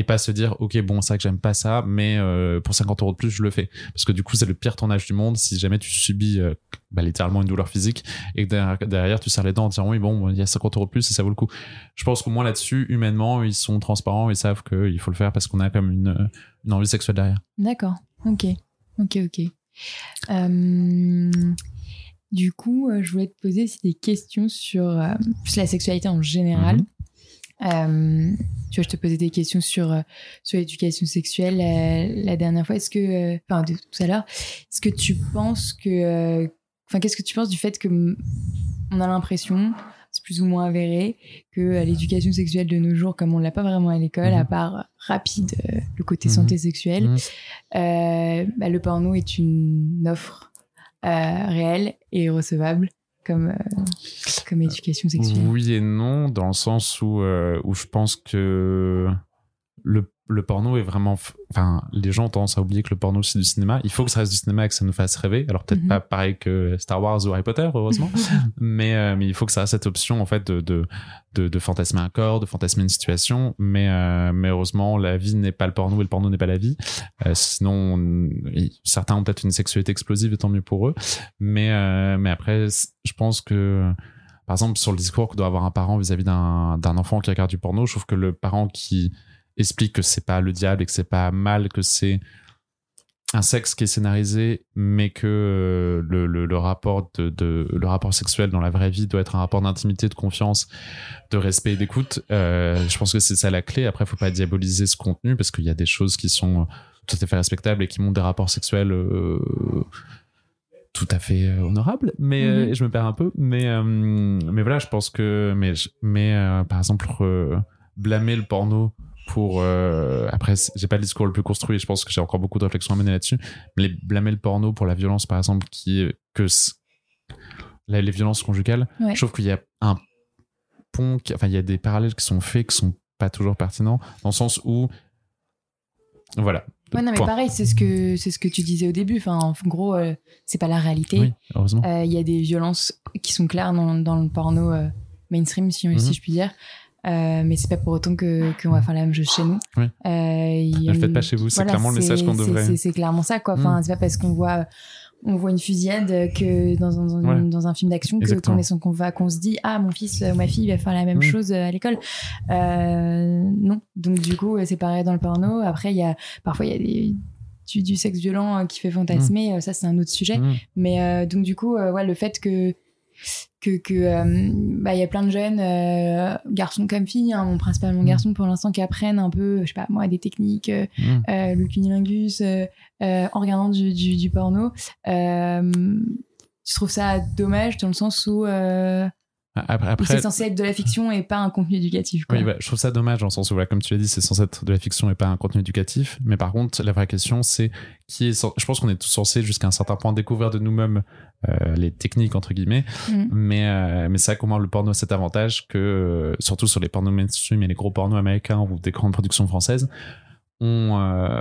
et pas se dire, ok, bon, c'est vrai que j'aime pas ça, mais euh, pour 50 euros de plus, je le fais. Parce que du coup, c'est le pire tournage du monde si jamais tu subis euh, bah, littéralement une douleur physique et que derrière, derrière, tu serres les dents en disant oui bon il y a 50 euros de plus et ça vaut le coup je pense qu'au moins là-dessus humainement ils sont transparents ils savent qu'il faut le faire parce qu'on a comme une, une envie sexuelle derrière D'accord. Ok. Ok. Ok. Euh, du coup, je voulais te poser des questions sur euh, la sexualité en général. Mhm. Euh, tu vois, je te posais des questions sur, euh, sur l'éducation sexuelle euh, la dernière fois. Est-ce que, enfin, de- tout à l'heure, est-ce que tu penses que, enfin, qu'est-ce que tu penses du fait que on a l'impression, c'est plus ou moins avéré, que l'éducation sexuelle de nos jours, comme on l'a pas vraiment à l'école, Mhm. à part euh, rapide le côté Mhm. santé sexuelle, Mhm. bah, le porno est une offre réelle et recevable comme, euh, comme éducation sexuelle. oui et non dans le sens où, euh, où je pense que le, le porno est vraiment enfin les gens ont tendance à oublier que le porno c'est du cinéma il faut que ça reste du cinéma et que ça nous fasse rêver alors peut-être Mhm. pas pareil que Star Wars ou Harry Potter heureusement mais, euh, mais il faut que ça reste cette option en fait de, de, de, de fantasmer un corps, de fantasmer une situation. Mais, euh, mais heureusement, la vie n'est pas le porno et le porno n'est pas la vie. Euh, sinon, on- certains ont peut-être une sexualité explosive et tant mieux pour eux. Mais, mais après, je pense que par exemple, sur le discours que doit avoir un parent vis-à-vis d'un enfant qui regarde du porno, je trouve que le parent qui explique que c'est pas le diable et que c'est pas mal, que c'est un sexe qui est scénarisé, mais que euh, le, le, rapport de, de- le rapport sexuel dans la vraie vie doit être un rapport d'intimité, de confiance, de respect et d'écoute. Euh, je pense que c'est ça la clé. Après, faut pas diaboliser ce contenu parce qu'il y a des choses qui sont tout à fait respectables et qui montrent des rapports sexuels euh, tout à fait euh, honorables. Mais euh, Mhm. je me perds un peu. Mais euh, mais voilà, je pense que mais mais euh, par exemple euh, blâmer le porno pour euh, après j'ai pas le discours le plus construit je pense que j'ai encore beaucoup de réflexions à mener là-dessus mais les- blâmer le porno pour la violence par exemple qui que la- les violences conjugales Ouais. je trouve qu'il y a un pont qui- enfin il y a des parallèles qui sont faits qui sont pas toujours pertinents dans le sens où voilà Ouais, non, mais Point. pareil, c'est ce que c'est ce que tu disais au début. Enfin, en gros, euh, c'est pas la réalité. oui heureusement Euh, Il y a des violences qui sont claires dans, dans le porno euh, mainstream, si, Mhm. si je puis dire. Euh, mais c'est pas pour autant que qu'on va faire la même chose chez nous. Oui. Ne le faites pas chez vous, c'est voilà, clairement le message qu'on devrait. c'est- C'est clairement ça, quoi. Enfin, Mm. c'est pas parce qu'on voit on voit une fusillade que dans un, dans, Ouais. dans un film d'action que qu'on est son- qu'on va qu'on se dit ah mon fils ou ma fille va faire la même Mm. chose euh, à l'école. Euh, non. Donc du coup euh, c'est pareil dans le porno. Après il y a parfois il y a des du, du sexe violent euh, qui fait fantasmer. Euh, ça c'est un autre sujet. Mm. mais euh, donc du coup, euh, ouais, le fait que que que euh, bah il y a plein de jeunes euh, garçons comme filles, hein, bon, principalement Mm. garçons pour l'instant qui apprennent un peu, je sais pas moi, des techniques, euh, Mm. euh, le cunilingus en regardant du, du, du porno. Euh, je trouve ça dommage dans le sens où, euh, Après, c'est censé être de la fiction et pas un contenu éducatif. Quoi. Oui, bah, je trouve ça dommage dans le sens où, voilà, comme tu l'as dit, c'est censé être de la fiction et pas un contenu éducatif. Mais par contre, la vraie question, c'est qui est. Je pense qu'on est tous censés, jusqu'à un certain point, découvrir de nous-mêmes euh, les techniques, entre guillemets. Mm. Mais, euh, mais vrai comment le porno a cet avantage que, euh, surtout sur les pornos mainstream et les gros pornos américains ou des grandes productions françaises, on, euh,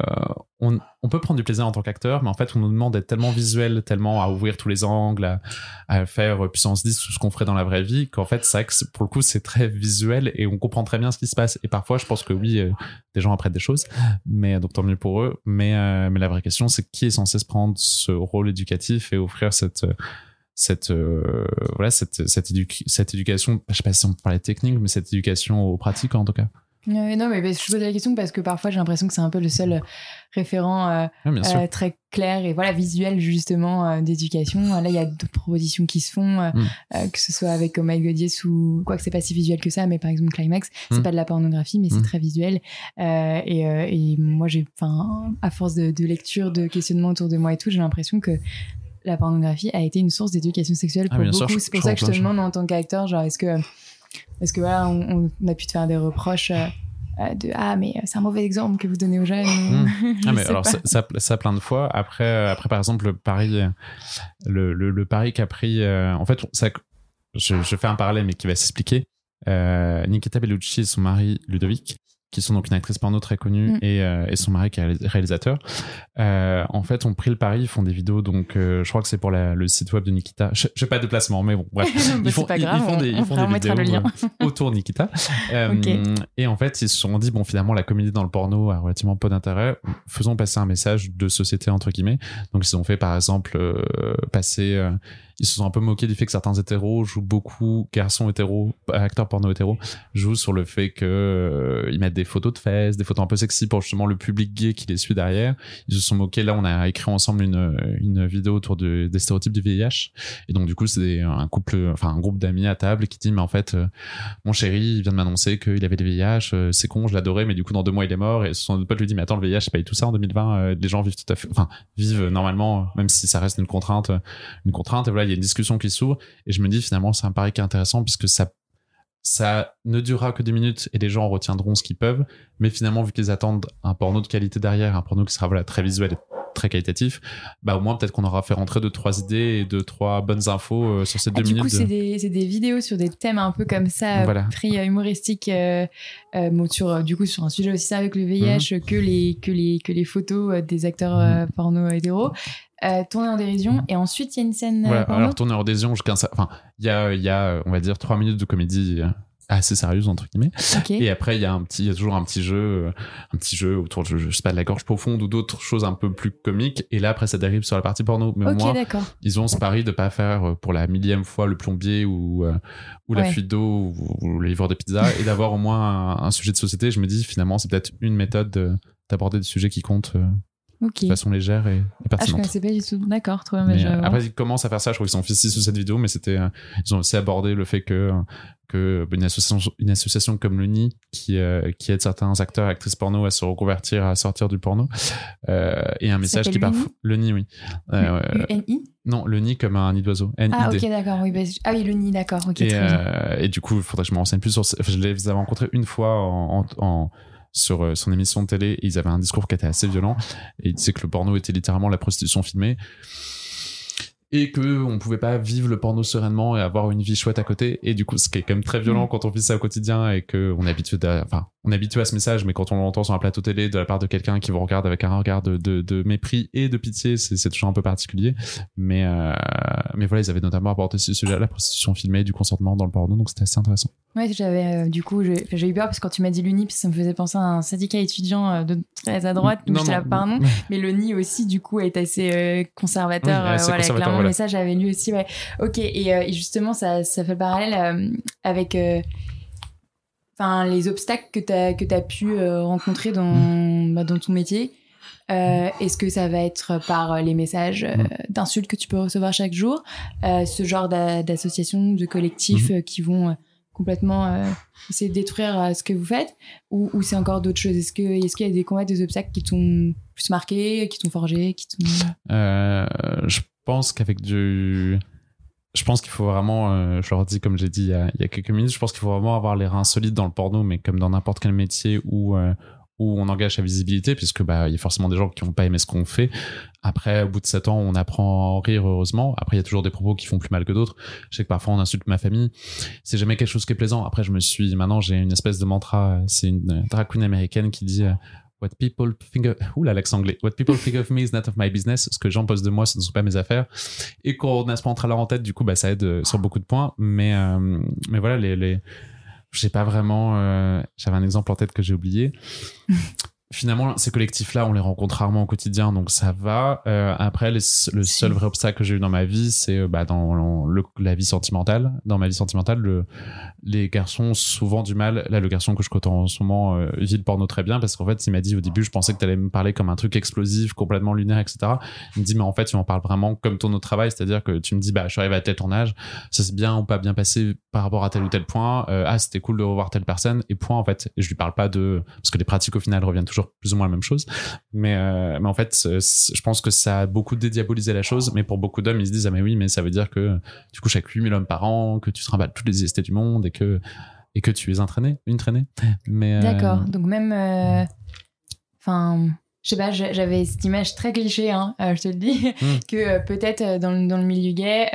on, peut prendre du plaisir en tant qu'acteur, mais en fait, on nous demande d'être tellement visuel, tellement à ouvrir tous les angles, à, à faire puissance 10 tout ce qu'on ferait dans la vraie vie, qu'en fait, c'est- pour le coup, c'est très visuel et on comprend très bien ce qui se passe. Et parfois, je pense que oui, euh, des gens apprennent des choses, mais donc tant mieux pour eux. Mais, euh, mais la vraie question, c'est qui est censé se prendre ce rôle éducatif et offrir cette. cette voilà cette cette, édu- cette éducation je sais pas si on de technique mais cette éducation aux pratiques en tout cas Non, mais je pose la question parce que parfois j'ai l'impression que c'est un peu le seul euh, référent euh, euh, très clair et voilà visuel justement euh, d'éducation. Là, il y a d'autres propositions qui se font, euh, Mm. euh, que ce soit avec Oh My Yes ou quoi que c'est pas si visuel que ça, mais par exemple Climax, c'est Mm. pas de la pornographie, mais Mm. c'est très visuel. Et, et moi, j'ai, enfin, à force de, de lecture, de questionnement autour de moi et tout, j'ai l'impression que la pornographie a été une source d'éducation sexuelle Ah, pour beaucoup. c'est pour ça que je te demande en tant qu'acteur, genre, est-ce que, est-ce que voilà, on, on a pu te faire des reproches euh, euh, de ah mais c'est un mauvais exemple que vous donnez aux jeunes. Je Ah mais alors ça, ça, ça plein de fois. Après, euh, après par exemple le pari, le, le, le pari qu'a pris, euh, en fait, ça, je, je fais un parallèle mais qui va s'expliquer. Euh, Nikita Bellucci et son mari Ludovic, qui sont donc une actrice porno très connue Mm. et, euh, et son mari qui est réalis- réalisateur, euh, en fait ont pris le pari, ils font des vidéos. Donc euh, je crois que c'est pour la- le site web de Nikita. Je, fais pas de placement, mais bon bref. Ils font, pas grave, ils font on- des, ils on font des mettra le vidéos lien. autour de Nikita. Et en fait, ils se sont dit, bon, finalement, la comédie dans le porno a relativement peu d'intérêt. Faisons passer un message de société, entre guillemets. Donc, ils ont fait, par exemple, passer... ils se sont un peu moqués du fait que certains hétéros jouent beaucoup, garçons hétéros, acteurs porno hétéros, jouent sur le fait que euh, ils mettent des photos de fesses, des photos un peu sexy pour justement le public gay qui les suit derrière. Ils se sont moqués. Là, on a écrit ensemble une, une vidéo autour de- des stéréotypes du VIH. Et donc, du coup, c'est un couple, enfin, un groupe d'amis à table qui dit, mais en fait, euh, mon chéri, il vient de m'annoncer qu'il avait des VIH, euh, c'est con, je l'adorais, mais du coup, dans deux mois, il est mort. Et son pote lui dit, mais attends, le VIH, c'est pas tout ça en 2020. euh, les gens vivent tout à fait, enfin, vivent normalement, même si ça reste une contrainte, une contrainte. Et voilà, il y a une discussion qui s'ouvre. Et je me dis, finalement, c'est un pari qui est intéressant puisque ça, ça ne durera que 10 minutes et les gens en retiendront ce qu'ils peuvent. Mais finalement, vu qu'ils attendent un porno de qualité derrière, un porno qui sera, voilà, très visuel et très qualitatif, bah, au moins, peut-être qu'on aura fait rentrer deux, trois idées et deux, trois bonnes infos euh, sur ces Ah, deux du minutes. coup, de- c'est des, des vidéos sur des thèmes un peu comme ça, Voilà. pris humoristiques, euh, euh, bon, sur, du coup, sur un sujet aussi ça avec le VIH, Mhm. que, les, que, les, que les photos euh, des acteurs euh, porno hétéros, euh, tournées en dérision, et ensuite il y a une scène euh, Voilà, porno. alors tourner hors désir jusqu'à enfin il y a il y a on va dire trois minutes de comédie euh, assez sérieuse entre guillemets. Et après il y a un petit il y a toujours un petit jeu euh, un petit jeu autour de je sais pas de la gorge profonde ou d'autres choses un peu plus comiques. Et là après ça dérive sur la partie porno. Mais au Ok, moins ils ont ce pari de pas faire pour la millième fois le plombier ou ou la Ouais. fuite d'eau ou, ou le livreur de pizza et d'avoir au moins un, un sujet de société. Je me dis finalement c'est peut-être une méthode de- d'aborder des sujets qui comptent de façon légère et, et Ah, je pertinente connaissais pas du tout. D'accord, trop bien. bah, mais, je vais euh, après, ils commencent à faire ça. Je crois qu'ils ont fait 6 ou 7 vidéos, mais c'était, euh, ils ont aussi abordé le fait que, que une association, une association comme le NI, qui, euh, qui aide certains acteurs et actrices porno à se reconvertir, à sortir du porno, euh, et un message qui parfois, le NI, oui. UNI non, le NI comme un nid d'oiseau. N-I-D. Ah, ok, d'accord. Oui, bah, ah oui, le nid, d'accord. Et, et du coup, il faudrait que je me renseigne plus sur. enfin, je les avais rencontrés une fois en, en- en- sur euh, son émission de télé. Ils avaient un discours qui était assez violent. Et ils disaient que le porno était littéralement la prostitution filmée. Et que on pouvait pas vivre le porno sereinement et avoir une vie chouette à côté et du coup ce qui est quand même très violent Mm. quand on vit ça au quotidien et que on est habitué à, enfin on est habitué à ce message mais quand on l'entend sur un plateau télé de la part de quelqu'un qui vous regarde avec un regard de, de, de mépris et de pitié c'est toujours un peu particulier mais euh, mais voilà ils avaient notamment abordé ce sujet la prostitution filmée du consentement dans le porno donc c'était assez intéressant Ouais, j'avais euh, du coup, j'ai eu peur parce que quand tu m'as dit l'UNIP, ça me faisait penser à un syndicat étudiant euh, de très à droite. Donc Non, j'étais là, pardon. Mais le NI aussi, du coup, est assez euh, conservateur. Oui, assez voilà, conservateur, clairement, voilà. mais ça, j'avais lu aussi. Ouais. Ok, et, euh, et justement, ça, ça fait le parallèle euh, avec euh, enfin, les obstacles que tu as, que as pu rencontrer dans, Mm. bah, dans ton métier. Euh, Est-ce que ça va être par les messages euh, Mm. d'insultes que tu peux recevoir chaque jour, euh, ce genre d'a- d'associations, de collectifs euh, qui vont complètement essayer de détruire ce que vous faites, ou, ou c'est encore d'autres choses? Est-ce qu'il y a des combats, des obstacles qui t'ont plus marqué, qui t'ont forgé, qui t'ont je pense qu'avec du. Je pense qu'il faut vraiment, euh, je leur dis comme j'ai dit il y, a, quelques minutes, je pense qu'il faut vraiment avoir les reins solides dans le porno, mais comme dans n'importe quel métier où, euh, où on engage sa visibilité, puisque bah, il y a forcément des gens qui n'ont pas aimé ce qu'on fait. Après, au bout de 7 ans, on apprend à en rire, heureusement. Après, il y a toujours des propos qui font plus mal que d'autres. Je sais que parfois on insulte ma famille. C'est jamais quelque chose qui est plaisant. Après, je me suis, maintenant, j'ai une espèce de mantra. C'est une drag queen américaine qui dit, euh, What people think of... Anglais. What people think of me is not of my business. Ce que les gens pensent de moi, ce ne sont pas mes affaires. Et quand on a ce mantra-là en tête, du coup, bah, ça aide euh, sur beaucoup de points. Mais, euh, mais voilà, les, les... j'ai pas vraiment. euh, J'avais un exemple en tête que j'ai oublié. Finalement, ces collectifs-là, on les rencontre rarement au quotidien, donc ça va. Euh, après, les- le seul vrai obstacle que j'ai eu dans ma vie, c'est euh, bah, dans le- la vie sentimentale. Dans ma vie sentimentale, le, les garçons ont souvent du mal. Là, le garçon que je côtoie en ce moment euh, vit le porno très bien parce qu'en fait, il m'a dit au début, je pensais que tu allais me parler comme un truc explosif, complètement lunaire, etc. Il me dit, mais en fait, tu m'en parles vraiment comme ton autre travail, c'est-à-dire que tu me dis, bah, je suis arrivé à tel tournage, ça s'est bien ou pas bien passé par rapport à tel ou tel point. Euh, ah, c'était cool de revoir telle personne et point en fait. Et je lui parle pas de parce que les pratiques au final reviennent toujours plus ou moins la même chose. Mais euh, mais en fait, je pense que ça a beaucoup dédiabolisé la chose. Mais pour beaucoup d'hommes, ils se disent ah mais oui, mais ça veut dire que tu couches avec 8000 hommes par an, que tu te trimbales toutes les IST du monde et que et que tu es un traîné, une traînée. Mais euh, D'accord. Donc même, euh, enfin, je sais pas, j'a- j'avais cette image très cliché, hein, je te le dis, Mm. que peut-être dans, le- dans le milieu gay,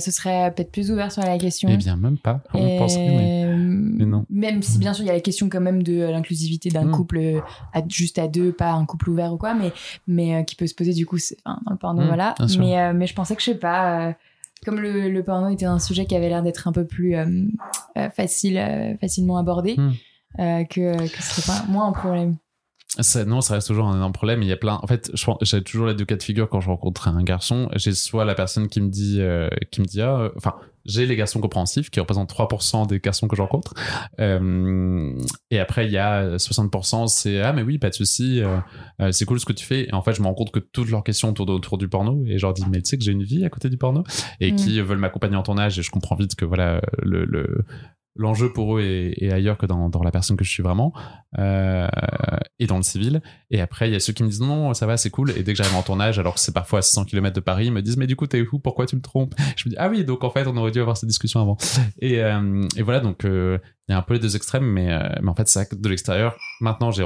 ce serait peut-être plus ouvert sur la question. Eh bien même pas. On Et- penserait mais non. Même si bien sûr il y a la question quand même de euh, l'inclusivité d'un Mm. couple euh, à, juste à deux, pas un couple ouvert ou quoi, mais mais euh, qui peut se poser du coup enfin, dans le porno Mm, voilà. Mais euh, mais je pensais que je sais pas. comme le, le porno était un sujet qui avait l'air d'être un peu plus facile, facilement abordé, Mm. que, que ce serait pas moins un problème. Non, ça reste toujours un énorme problème. Il y a plein. En fait, j'ai toujours les deux cas de figure quand je rencontre un garçon. J'ai soit la personne qui me dit, euh, qui me dit, ah, euh, enfin, j'ai les garçons compréhensifs qui représentent 3% des garçons que je rencontre. Euh, et après, il y a 60%, c'est ah mais oui, pas de souci, euh, c'est cool ce que tu fais. Et en fait, je me rends compte que toutes leurs questions tournent autour du porno. Et je leur dis, mais tu sais que j'ai une vie à côté du porno et Mm. qui veulent m'accompagner en tournage. Et je comprends vite que voilà le, le l'enjeu pour eux est, est ailleurs que dans, dans la personne que je suis vraiment euh, et dans le civil. Et après il y a ceux qui me disent non ça va c'est cool. Et dès que j'arrive en tournage alors que c'est parfois à 600 km de Paris ils me disent mais du coup t'es où? Pourquoi tu me trompes? Je me dis ah oui donc en fait on aurait dû avoir cette discussion avant. Et, euh, et voilà donc euh, il y a un peu les deux extrêmes mais, mais en fait que de l'extérieur maintenant j'ai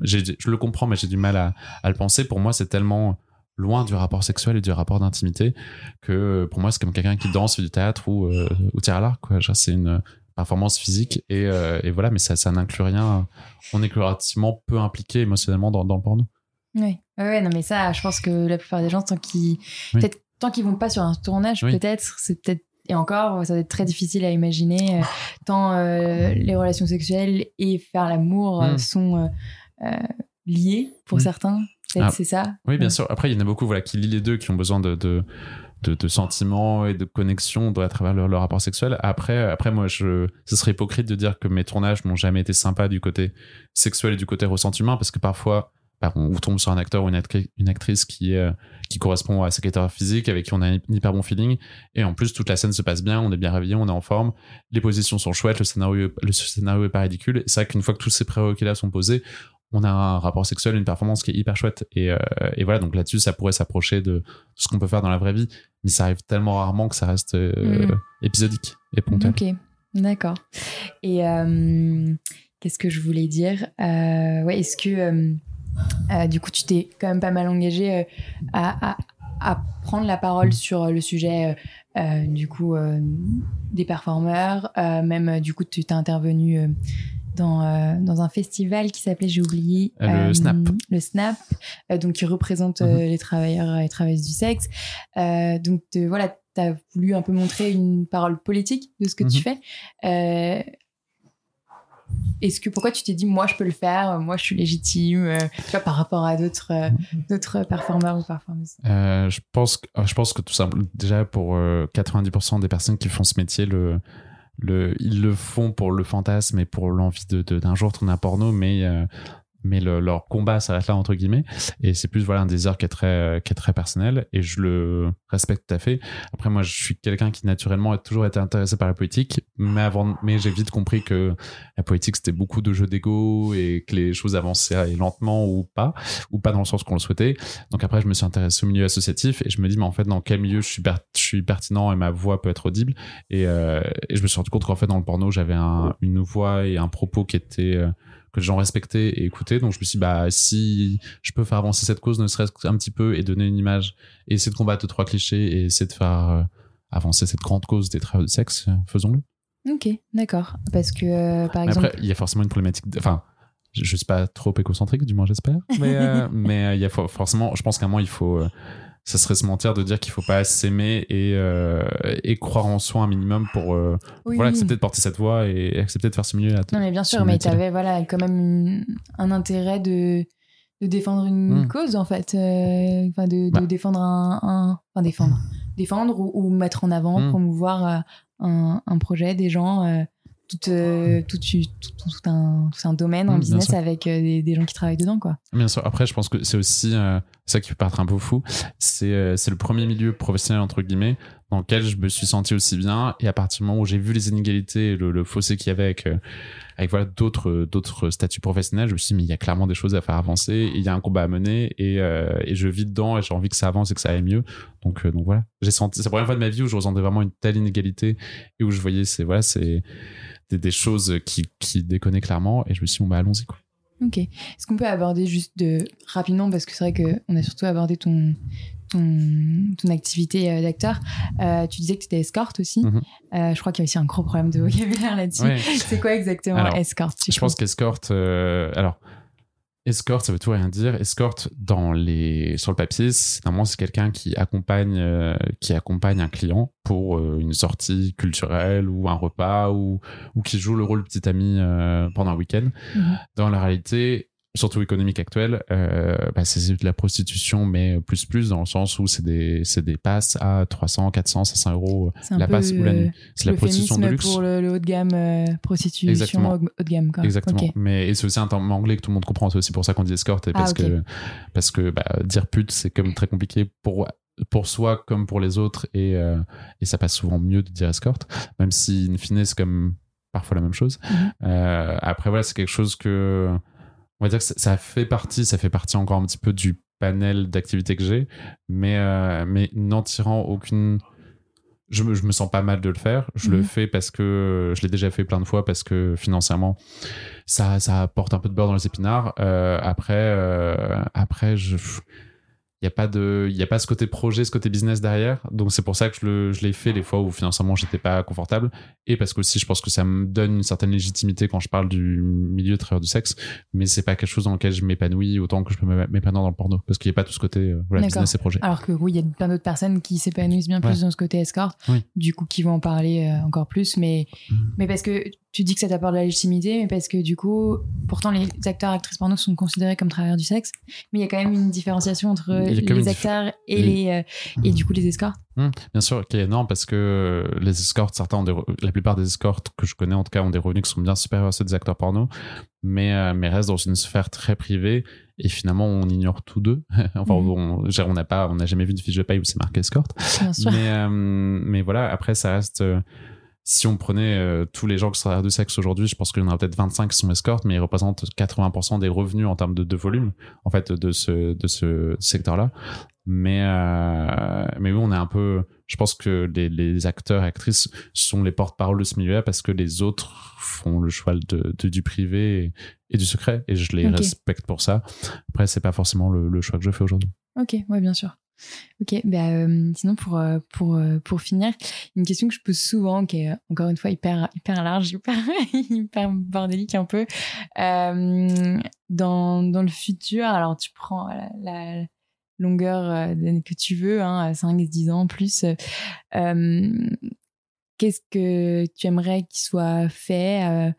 je le comprends mais j'ai du mal à, à le penser. Pour moi c'est tellement loin du rapport sexuel et du rapport d'intimité que pour moi c'est comme quelqu'un qui danse fait du théâtre ou, ou tire à l'arc c'est une performance physique et, euh, et voilà mais ça, ça n'inclut rien on est relativement peu impliqué émotionnellement dans, dans le porno Oui. Ouais, non, mais ça, je pense que la plupart des gens, tant qu'ils, Oui. peut-être, tant qu'ils vont pas sur un tournage, Oui. peut-être, c'est peut-être, et encore, ça va être très difficile à imaginer, euh, tant euh, les relations sexuelles et faire l'amour euh, Mm. sont liés pour Mm. certains. Ah. c'est ça. Oui, bien Ouais. sûr. Après, il y en a beaucoup voilà, qui lient les deux, qui ont besoin de, de, de, sentiments et de connexion à travers leur, leur rapport sexuel. Après, après, moi, je, ce serait hypocrite de dire que mes tournages n'ont jamais été sympas du côté sexuel et du côté ressenti humain, parce que parfois, bah, on tombe sur un acteur ou une, actri- une actrice qui, euh, qui correspond à ses critères physiques, avec qui on a un hyper bon feeling. Et en plus, toute la scène se passe bien, on est bien réveillé, on est en forme, les positions sont chouettes, le scénario, le scénario est pas ridicule. C'est vrai qu'une fois que tous ces prérequis-là sont posés, on a un rapport sexuel, une performance qui est hyper chouette. Et, euh, et voilà, donc là-dessus, ça pourrait s'approcher de ce qu'on peut faire dans la vraie vie. Mais ça arrive tellement rarement que ça reste euh, Mhm. épisodique et ponctuel. Ok, d'accord. Et euh, qu'est-ce que je voulais dire? Ouais, est-ce que du coup tu t'es quand même pas mal engagé à, à- à prendre la parole sur le sujet du coup des performeurs. même du coup, tu t'es intervenu dans, dans un festival qui s'appelait, j'ai oublié, le Snap. Le Snap, donc qui représente Mhm. les travailleurs et travailleuses du sexe. donc de- voilà, tu as voulu un peu montrer une parole politique de ce que tu Mhm. fais. Euh, est-ce que pourquoi tu t'es dit moi je peux le faire, moi je suis légitime, euh, tu vois, par rapport à d'autres euh, d'autres performeurs ou performeuses? Euh, je pense que je pense que tout simplement déjà pour euh, 90% des personnes qui font ce métier le le ils le font pour le fantasme et pour l'envie de de- d'un jour tourner un porno mais euh, mais le- leur combat s'arrête là entre guillemets. Et c'est plus voilà un désir qui est très euh, qui est très personnel et je le respecte tout à fait. Après moi je suis quelqu'un qui naturellement a toujours été intéressé par la politique mais avant mais j'ai vite compris que la politique c'était beaucoup de jeux d'ego et que les choses avançaient lentement ou pas ou pas dans le sens qu'on le souhaitait. Donc après je me suis intéressé au milieu associatif et je me dis mais en fait dans quel milieu je suis, je suis pertinent et ma voix peut être audible? Et, euh, et je me suis rendu compte qu'en fait dans le porno j'avais un- une voix et un propos qui était euh, que les gens respectaient et écoutaient donc je me suis dit bah si je peux faire avancer cette cause ne serait-ce qu'un petit peu et donner une image et essayer de combattre trois clichés et essayer de faire euh, avancer cette grande cause des travailleurs du sexe faisons-le Ok, d'accord. Parce que euh, par mais exemple, après, il y a forcément une problématique. de- Enfin, je, je suis pas trop écocentrique, du moins j'espère. Mais euh, mais il y a for- forcément, je pense qu'à un moment il faut. euh, ça serait se mentir de dire qu'il faut pas s'aimer et, euh, et croire en soi un minimum pour euh, oui, voilà, oui. accepter de porter cette voix et accepter de faire ce milieu là. Non, mais bien sûr, mais tu avais voilà, quand même une- un intérêt de, de défendre une Mm. cause, en fait. euh, Enfin, de, de Bah. défendre un, un- Enfin, défendre. Défendre ou, ou mettre en avant, Mm. promouvoir un, un projet, des gens, euh, tout, euh, tout, tout, tout- tout un, tout un domaine en business avec euh, des, des gens qui travaillent dedans, quoi. Bien sûr. Après, je pense que c'est aussi euh, ça qui peut paraître un peu fou. C'est le premier milieu professionnel entre guillemets dans lequel je me suis senti aussi bien. Et à partir du moment où j'ai vu les inégalités, le, le fossé qu'il y avait avec avec voilà d'autres statuts professionnels, je me suis dit mais il y a clairement des choses à faire avancer. Il y a un combat à mener et, et je vis dedans et j'ai envie que ça avance et que ça aille mieux. Donc donc voilà. J'ai senti c'est la première fois de ma vie où je ressentais vraiment une telle inégalité et où je voyais c'est voilà c'est des, des choses qui qui déconnaient clairement et je me suis dit bon bah allons-y quoi. Ok. Est-ce qu'on peut aborder juste de, rapidement, parce que c'est vrai qu'on a surtout abordé ton, ton, ton activité euh, d'acteur. Euh, tu disais que tu étais escorte aussi. Mhm. Euh, je crois qu'il y a aussi un gros problème de vocabulaire là-dessus. Ouais. C'est quoi exactement Alors, escorte Je pense qu'escorte, euh, alors, escorte, ça veut tout rien dire. Escorte, dans les, sur le papier, c'est- normalement, c'est quelqu'un qui accompagne, euh, qui accompagne un client pour euh, une sortie culturelle ou un repas ou, ou qui joue le rôle de petit ami euh, pendant un week-end. Mhm. Dans la réalité, surtout économique actuelle, euh, bah, c'est de la prostitution, mais plus plus dans le sens où c'est des, c'est des passes à 300, 400, 500 euros un la passe ou la nuit. euh, C'est la prostitution de luxe. pour le, le haut de gamme, euh, prostitution Exactement. haut de gamme. Quoi. Exactement. Mais et c'est aussi un terme anglais que tout le monde comprend. C'est aussi pour ça qu'on dit escorte. Ah, parce que parce que bah, dire pute, c'est comme très compliqué pour pour soi comme pour les autres et euh, et ça passe souvent mieux de dire escorte, même si in fine c'est comme parfois la même chose. Mhm. Euh, après voilà, c'est quelque chose que on va dire que ça, ça fait partie, ça fait partie encore un petit peu du panel d'activités que j'ai, mais euh, mais n'en tirant aucune je me, je me sens pas mal de le faire. Je le Mhm. fais parce que je l'ai déjà fait plein de fois parce que financièrement, ça, ça apporte un peu de beurre dans les épinards. Euh, après, euh, après, je, il y a pas de, il y a pas ce côté projet, ce côté business derrière. Donc c'est pour ça que je le, je l'ai fait les fois où financièrement j'étais pas confortable et parce que aussi je pense que ça me donne une certaine légitimité quand je parle du milieu de travailleur du sexe. Mais c'est pas quelque chose dans lequel je m'épanouis autant que je peux m'épanouir dans le porno parce qu'il y a pas tout ce côté, euh, voilà, business et projet. Alors que oui, il y a plein d'autres personnes qui s'épanouissent bien plus dans ce côté escorte, Oui. du coup qui vont en parler euh, encore plus, mais, Mhm. mais parce que tu dis que ça t'apporte de la légitimité, mais parce que du coup, pourtant les acteurs actrices porno sont considérés comme travailleurs du sexe, mais il y a quand même une différenciation entre les une acteurs et, Et- les, euh, et du coup les escortes. Hum, bien sûr, qui est énorme parce que euh, les escortes, certains ont des re- la plupart des escortes que je connais en tout cas ont des revenus qui sont bien supérieurs à ceux des acteurs porno, mais, euh, mais restent dans une sphère très privée et finalement on ignore tous deux. enfin, Mhm. on n'a pas, on n'a jamais vu de fiche de paye où c'est marqué escorte. Bien sûr. Mais, euh, mais voilà, après ça reste. Si on prenait euh, tous les gens qui sont derrière du sexe aujourd'hui, je pense qu'il y en a peut-être 25 qui sont escortes, mais ils représentent 80% des revenus en termes de, de volume, en fait, de ce, de ce secteur-là. Mais, euh, mais oui, on est un peu. Je pense que les, les acteurs et actrices sont les porte-parole de ce milieu-là parce que les autres font le choix de, de- du privé et, et du secret, et je les respecte pour ça. Après, c'est pas forcément le, le choix que je fais aujourd'hui. Ok, ouais, bien sûr. Ok, bah, sinon pour, pour, pour finir, une question que je pose souvent, qui est encore une fois hyper, hyper large, hyper, hyper bordélique un peu. dans, dans le futur, alors tu prends la, longueur que tu veux, hein, 5, 10 ans plus, qu'est-ce que tu aimerais qu'il soit fait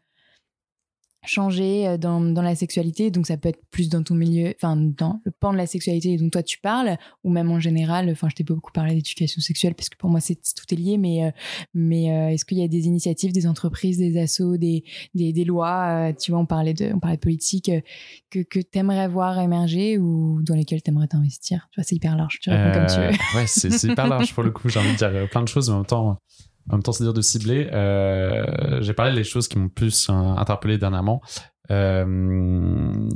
changer euh, dans, dans, la sexualité. Donc ça peut être plus dans ton milieu enfin dans le pan de la sexualité dont toi tu parles ou même en général enfin je t'ai pas beaucoup parlé d'éducation sexuelle parce que pour moi c'est tout est lié mais euh, mais euh, est-ce qu'il y a des initiatives des entreprises des assos des des, des lois tu vois on parlait de on parlait de politique que que t'aimerais voir émerger ou dans lesquelles t'aimerais t'investir? Tu vois c'est hyper large tu réponds comme tu veux. ouais c'est hyper large pour le coup j'ai envie de dire plein de choses mais en même temps en même temps, c'est dur de cibler. Euh, j'ai parlé des choses qui m'ont plus euh, interpellé dernièrement. Euh,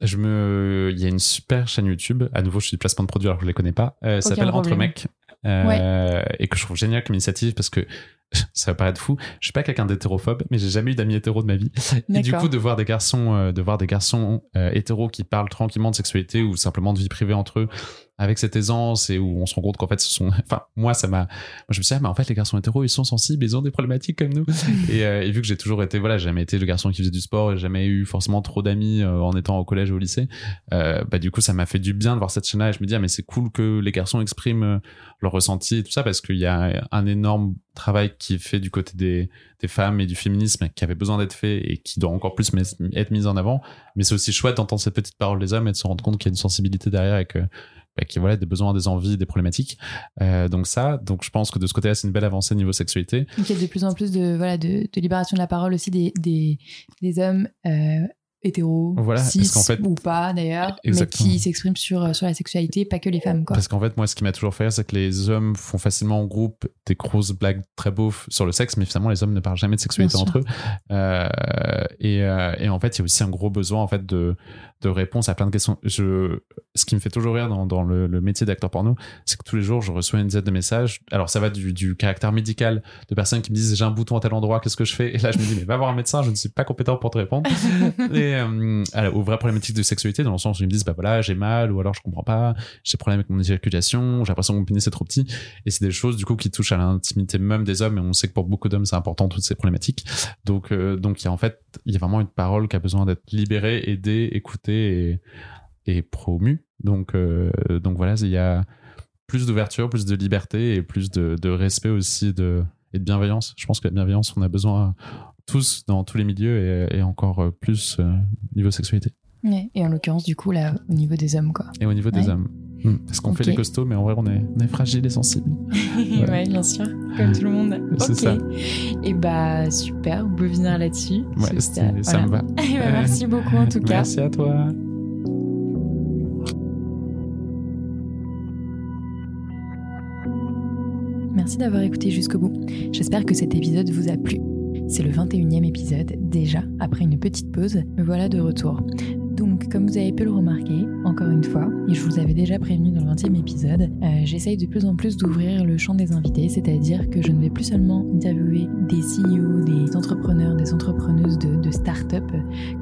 je me, il y a une super chaîne YouTube. À nouveau, je suis placement de produit alors que je les connais pas. Euh, ça s'appelle Entre mecs. Et que je trouve génial comme initiative parce que ça va paraître fou. Je suis pas quelqu'un d'hétérophobe, mais j'ai jamais eu d'amis hétéros de ma vie. Et du coup, de voir des garçons, de voir des garçons hétéros qui parlent tranquillement de sexualité ou simplement de vie privée entre eux, avec cette aisance et où on se rend compte qu'en fait, ce sont, enfin, moi, ça m'a, moi, je me suis dit, ah, mais en fait, les garçons hétéros, ils sont sensibles, ils ont des problématiques comme nous. et, euh, et, vu que j'ai toujours été, voilà, j'ai jamais été le garçon qui faisait du sport et jamais eu forcément trop d'amis en étant au collège ou au lycée, bah, du coup, ça m'a fait du bien de voir cette chaîne-là et je me dis, ah, mais c'est cool que les garçons expriment leur ressenti et tout ça parce qu'il y a un énorme travail qui est fait du côté des, des femmes et du féminisme qui avait besoin d'être fait et qui doit encore plus être mis en avant. Mais c'est aussi chouette d'entendre cette petite parole des hommes et de se rendre compte qu'il y a une sensibilité derrière et que bah, a voilà, des besoins, des envies, des problématiques. Euh, donc ça, donc je pense que de ce côté-là, c'est une belle avancée niveau sexualité. Donc il y a de plus en plus de, voilà, de, de libération de la parole aussi des, des, des hommes euh, hétéro, voilà, cis fait, ou pas d'ailleurs, mais qui s'expriment sur, euh, sur la sexualité, pas que les femmes. Quoi. Parce qu'en fait, moi, ce qui m'a toujours fait rire, c'est que les hommes font facilement en groupe des grosses blagues très beaufs sur le sexe, mais finalement, les hommes ne parlent jamais de sexualité entre eux. Euh, et, et, en fait, il y a aussi un gros besoin en fait de, de réponse à plein de questions. Je, ce qui me fait toujours rire dans, dans le, le, métier d'acteur porno, c'est que tous les jours, je reçois une dizaine de messages. Alors, ça va du, du caractère médical de personnes qui me disent j'ai un bouton à tel endroit, qu'est-ce que je fais? Et là, je me dis mais va voir un médecin, je ne suis pas compétent pour te répondre. et euh, alors, aux vraies problématiques de sexualité, dans le sens où ils me disent bah voilà, j'ai mal, ou alors je comprends pas, j'ai problème avec mon éjaculation, j'ai l'impression que mon pénis est trop petit. Et c'est des choses du coup qui touchent à l'intimité même des hommes. Et on sait que pour beaucoup d'hommes, c'est important toutes ces problématiques. Donc, euh, donc il y a en fait, il y a vraiment une parole qui a besoin d'être libérée, aidée, écoutée et est promu. Donc, euh, donc voilà, il y a plus d'ouverture, plus de liberté et plus de, de, respect aussi de, et de bienveillance. Je pense que la bienveillance, on a besoin tous dans tous les milieux et, et encore plus euh, niveau sexualité. et en l'occurrence, du coup, là, au niveau des hommes, quoi. Et au niveau des hommes. Hmm. Parce qu'on fait les costauds, mais en vrai, on est, on est fragile et sensible. ouais, bien sûr, comme tout le monde. C'est ça. Et bah, super, on peut finir là-dessus. Ouais, ça me va. Bah, merci beaucoup, en tout cas. Merci à toi. Merci d'avoir écouté jusqu'au bout. J'espère que cet épisode vous a plu. C'est le 21e épisode, déjà, après une petite pause, me voilà de retour. Donc, comme vous avez pu le remarquer, encore une fois, et je vous avais déjà prévenu dans le 20e épisode, euh, j'essaye de plus en plus d'ouvrir le champ des invités, c'est-à-dire que je ne vais plus seulement interviewer des CEO, des entrepreneurs, des entrepreneuses de, start-up,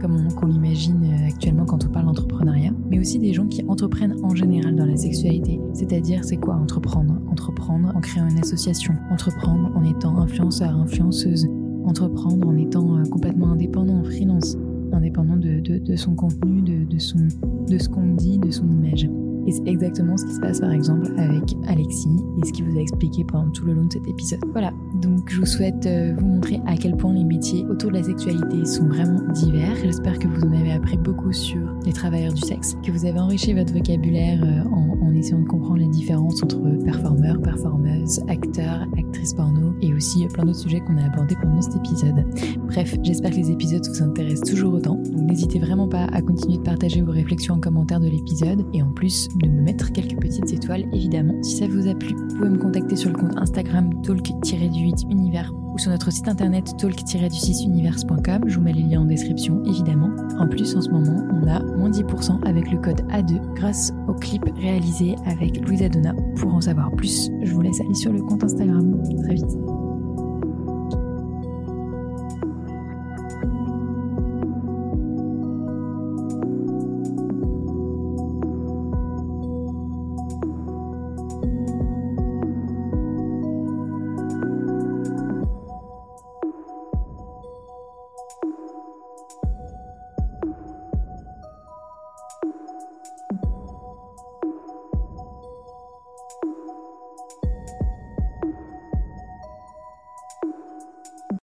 comme on, l'imagine euh, actuellement quand on parle d'entrepreneuriat, mais aussi des gens qui entreprennent en général dans la sexualité. C'est-à-dire, c'est quoi entreprendre? Entreprendre en créant une association, entreprendre en étant influenceur, influenceuse, entreprendre en étant euh, complètement indépendant, en freelance, indépendant de, son contenu, de, son, de ce qu'on dit, de son image. Et c'est exactement ce qui se passe par exemple avec Alexis et ce qu'il vous a expliqué pendant tout le long de cet épisode. Voilà, donc je vous souhaite euh, vous montrer à quel point les métiers autour de la sexualité sont vraiment divers. J'espère que vous en avez appris beaucoup sur les travailleurs du sexe, que vous avez enrichi votre vocabulaire euh, en, en essayant de comprendre la différence entre performeurs, performeuses, acteurs, actrices porno et aussi plein d'autres sujets qu'on a abordés pendant cet épisode. Bref, j'espère que les épisodes vous intéressent toujours autant. N'hésitez vraiment pas à continuer de partager vos réflexions en commentaire de l'épisode et en plus de me mettre quelques petites étoiles, évidemment, si ça vous a plu. Vous pouvez me contacter sur le compte Instagram talk-du8univers ou sur notre site internet talk-du6univers.com. Je vous mets les liens en description, évidemment. En plus, en ce moment, on a moins 10% avec le code A2 grâce au clip réalisé avec Louisa Donna. Pour en savoir plus, je vous laisse aller sur le compte Instagram. Très vite.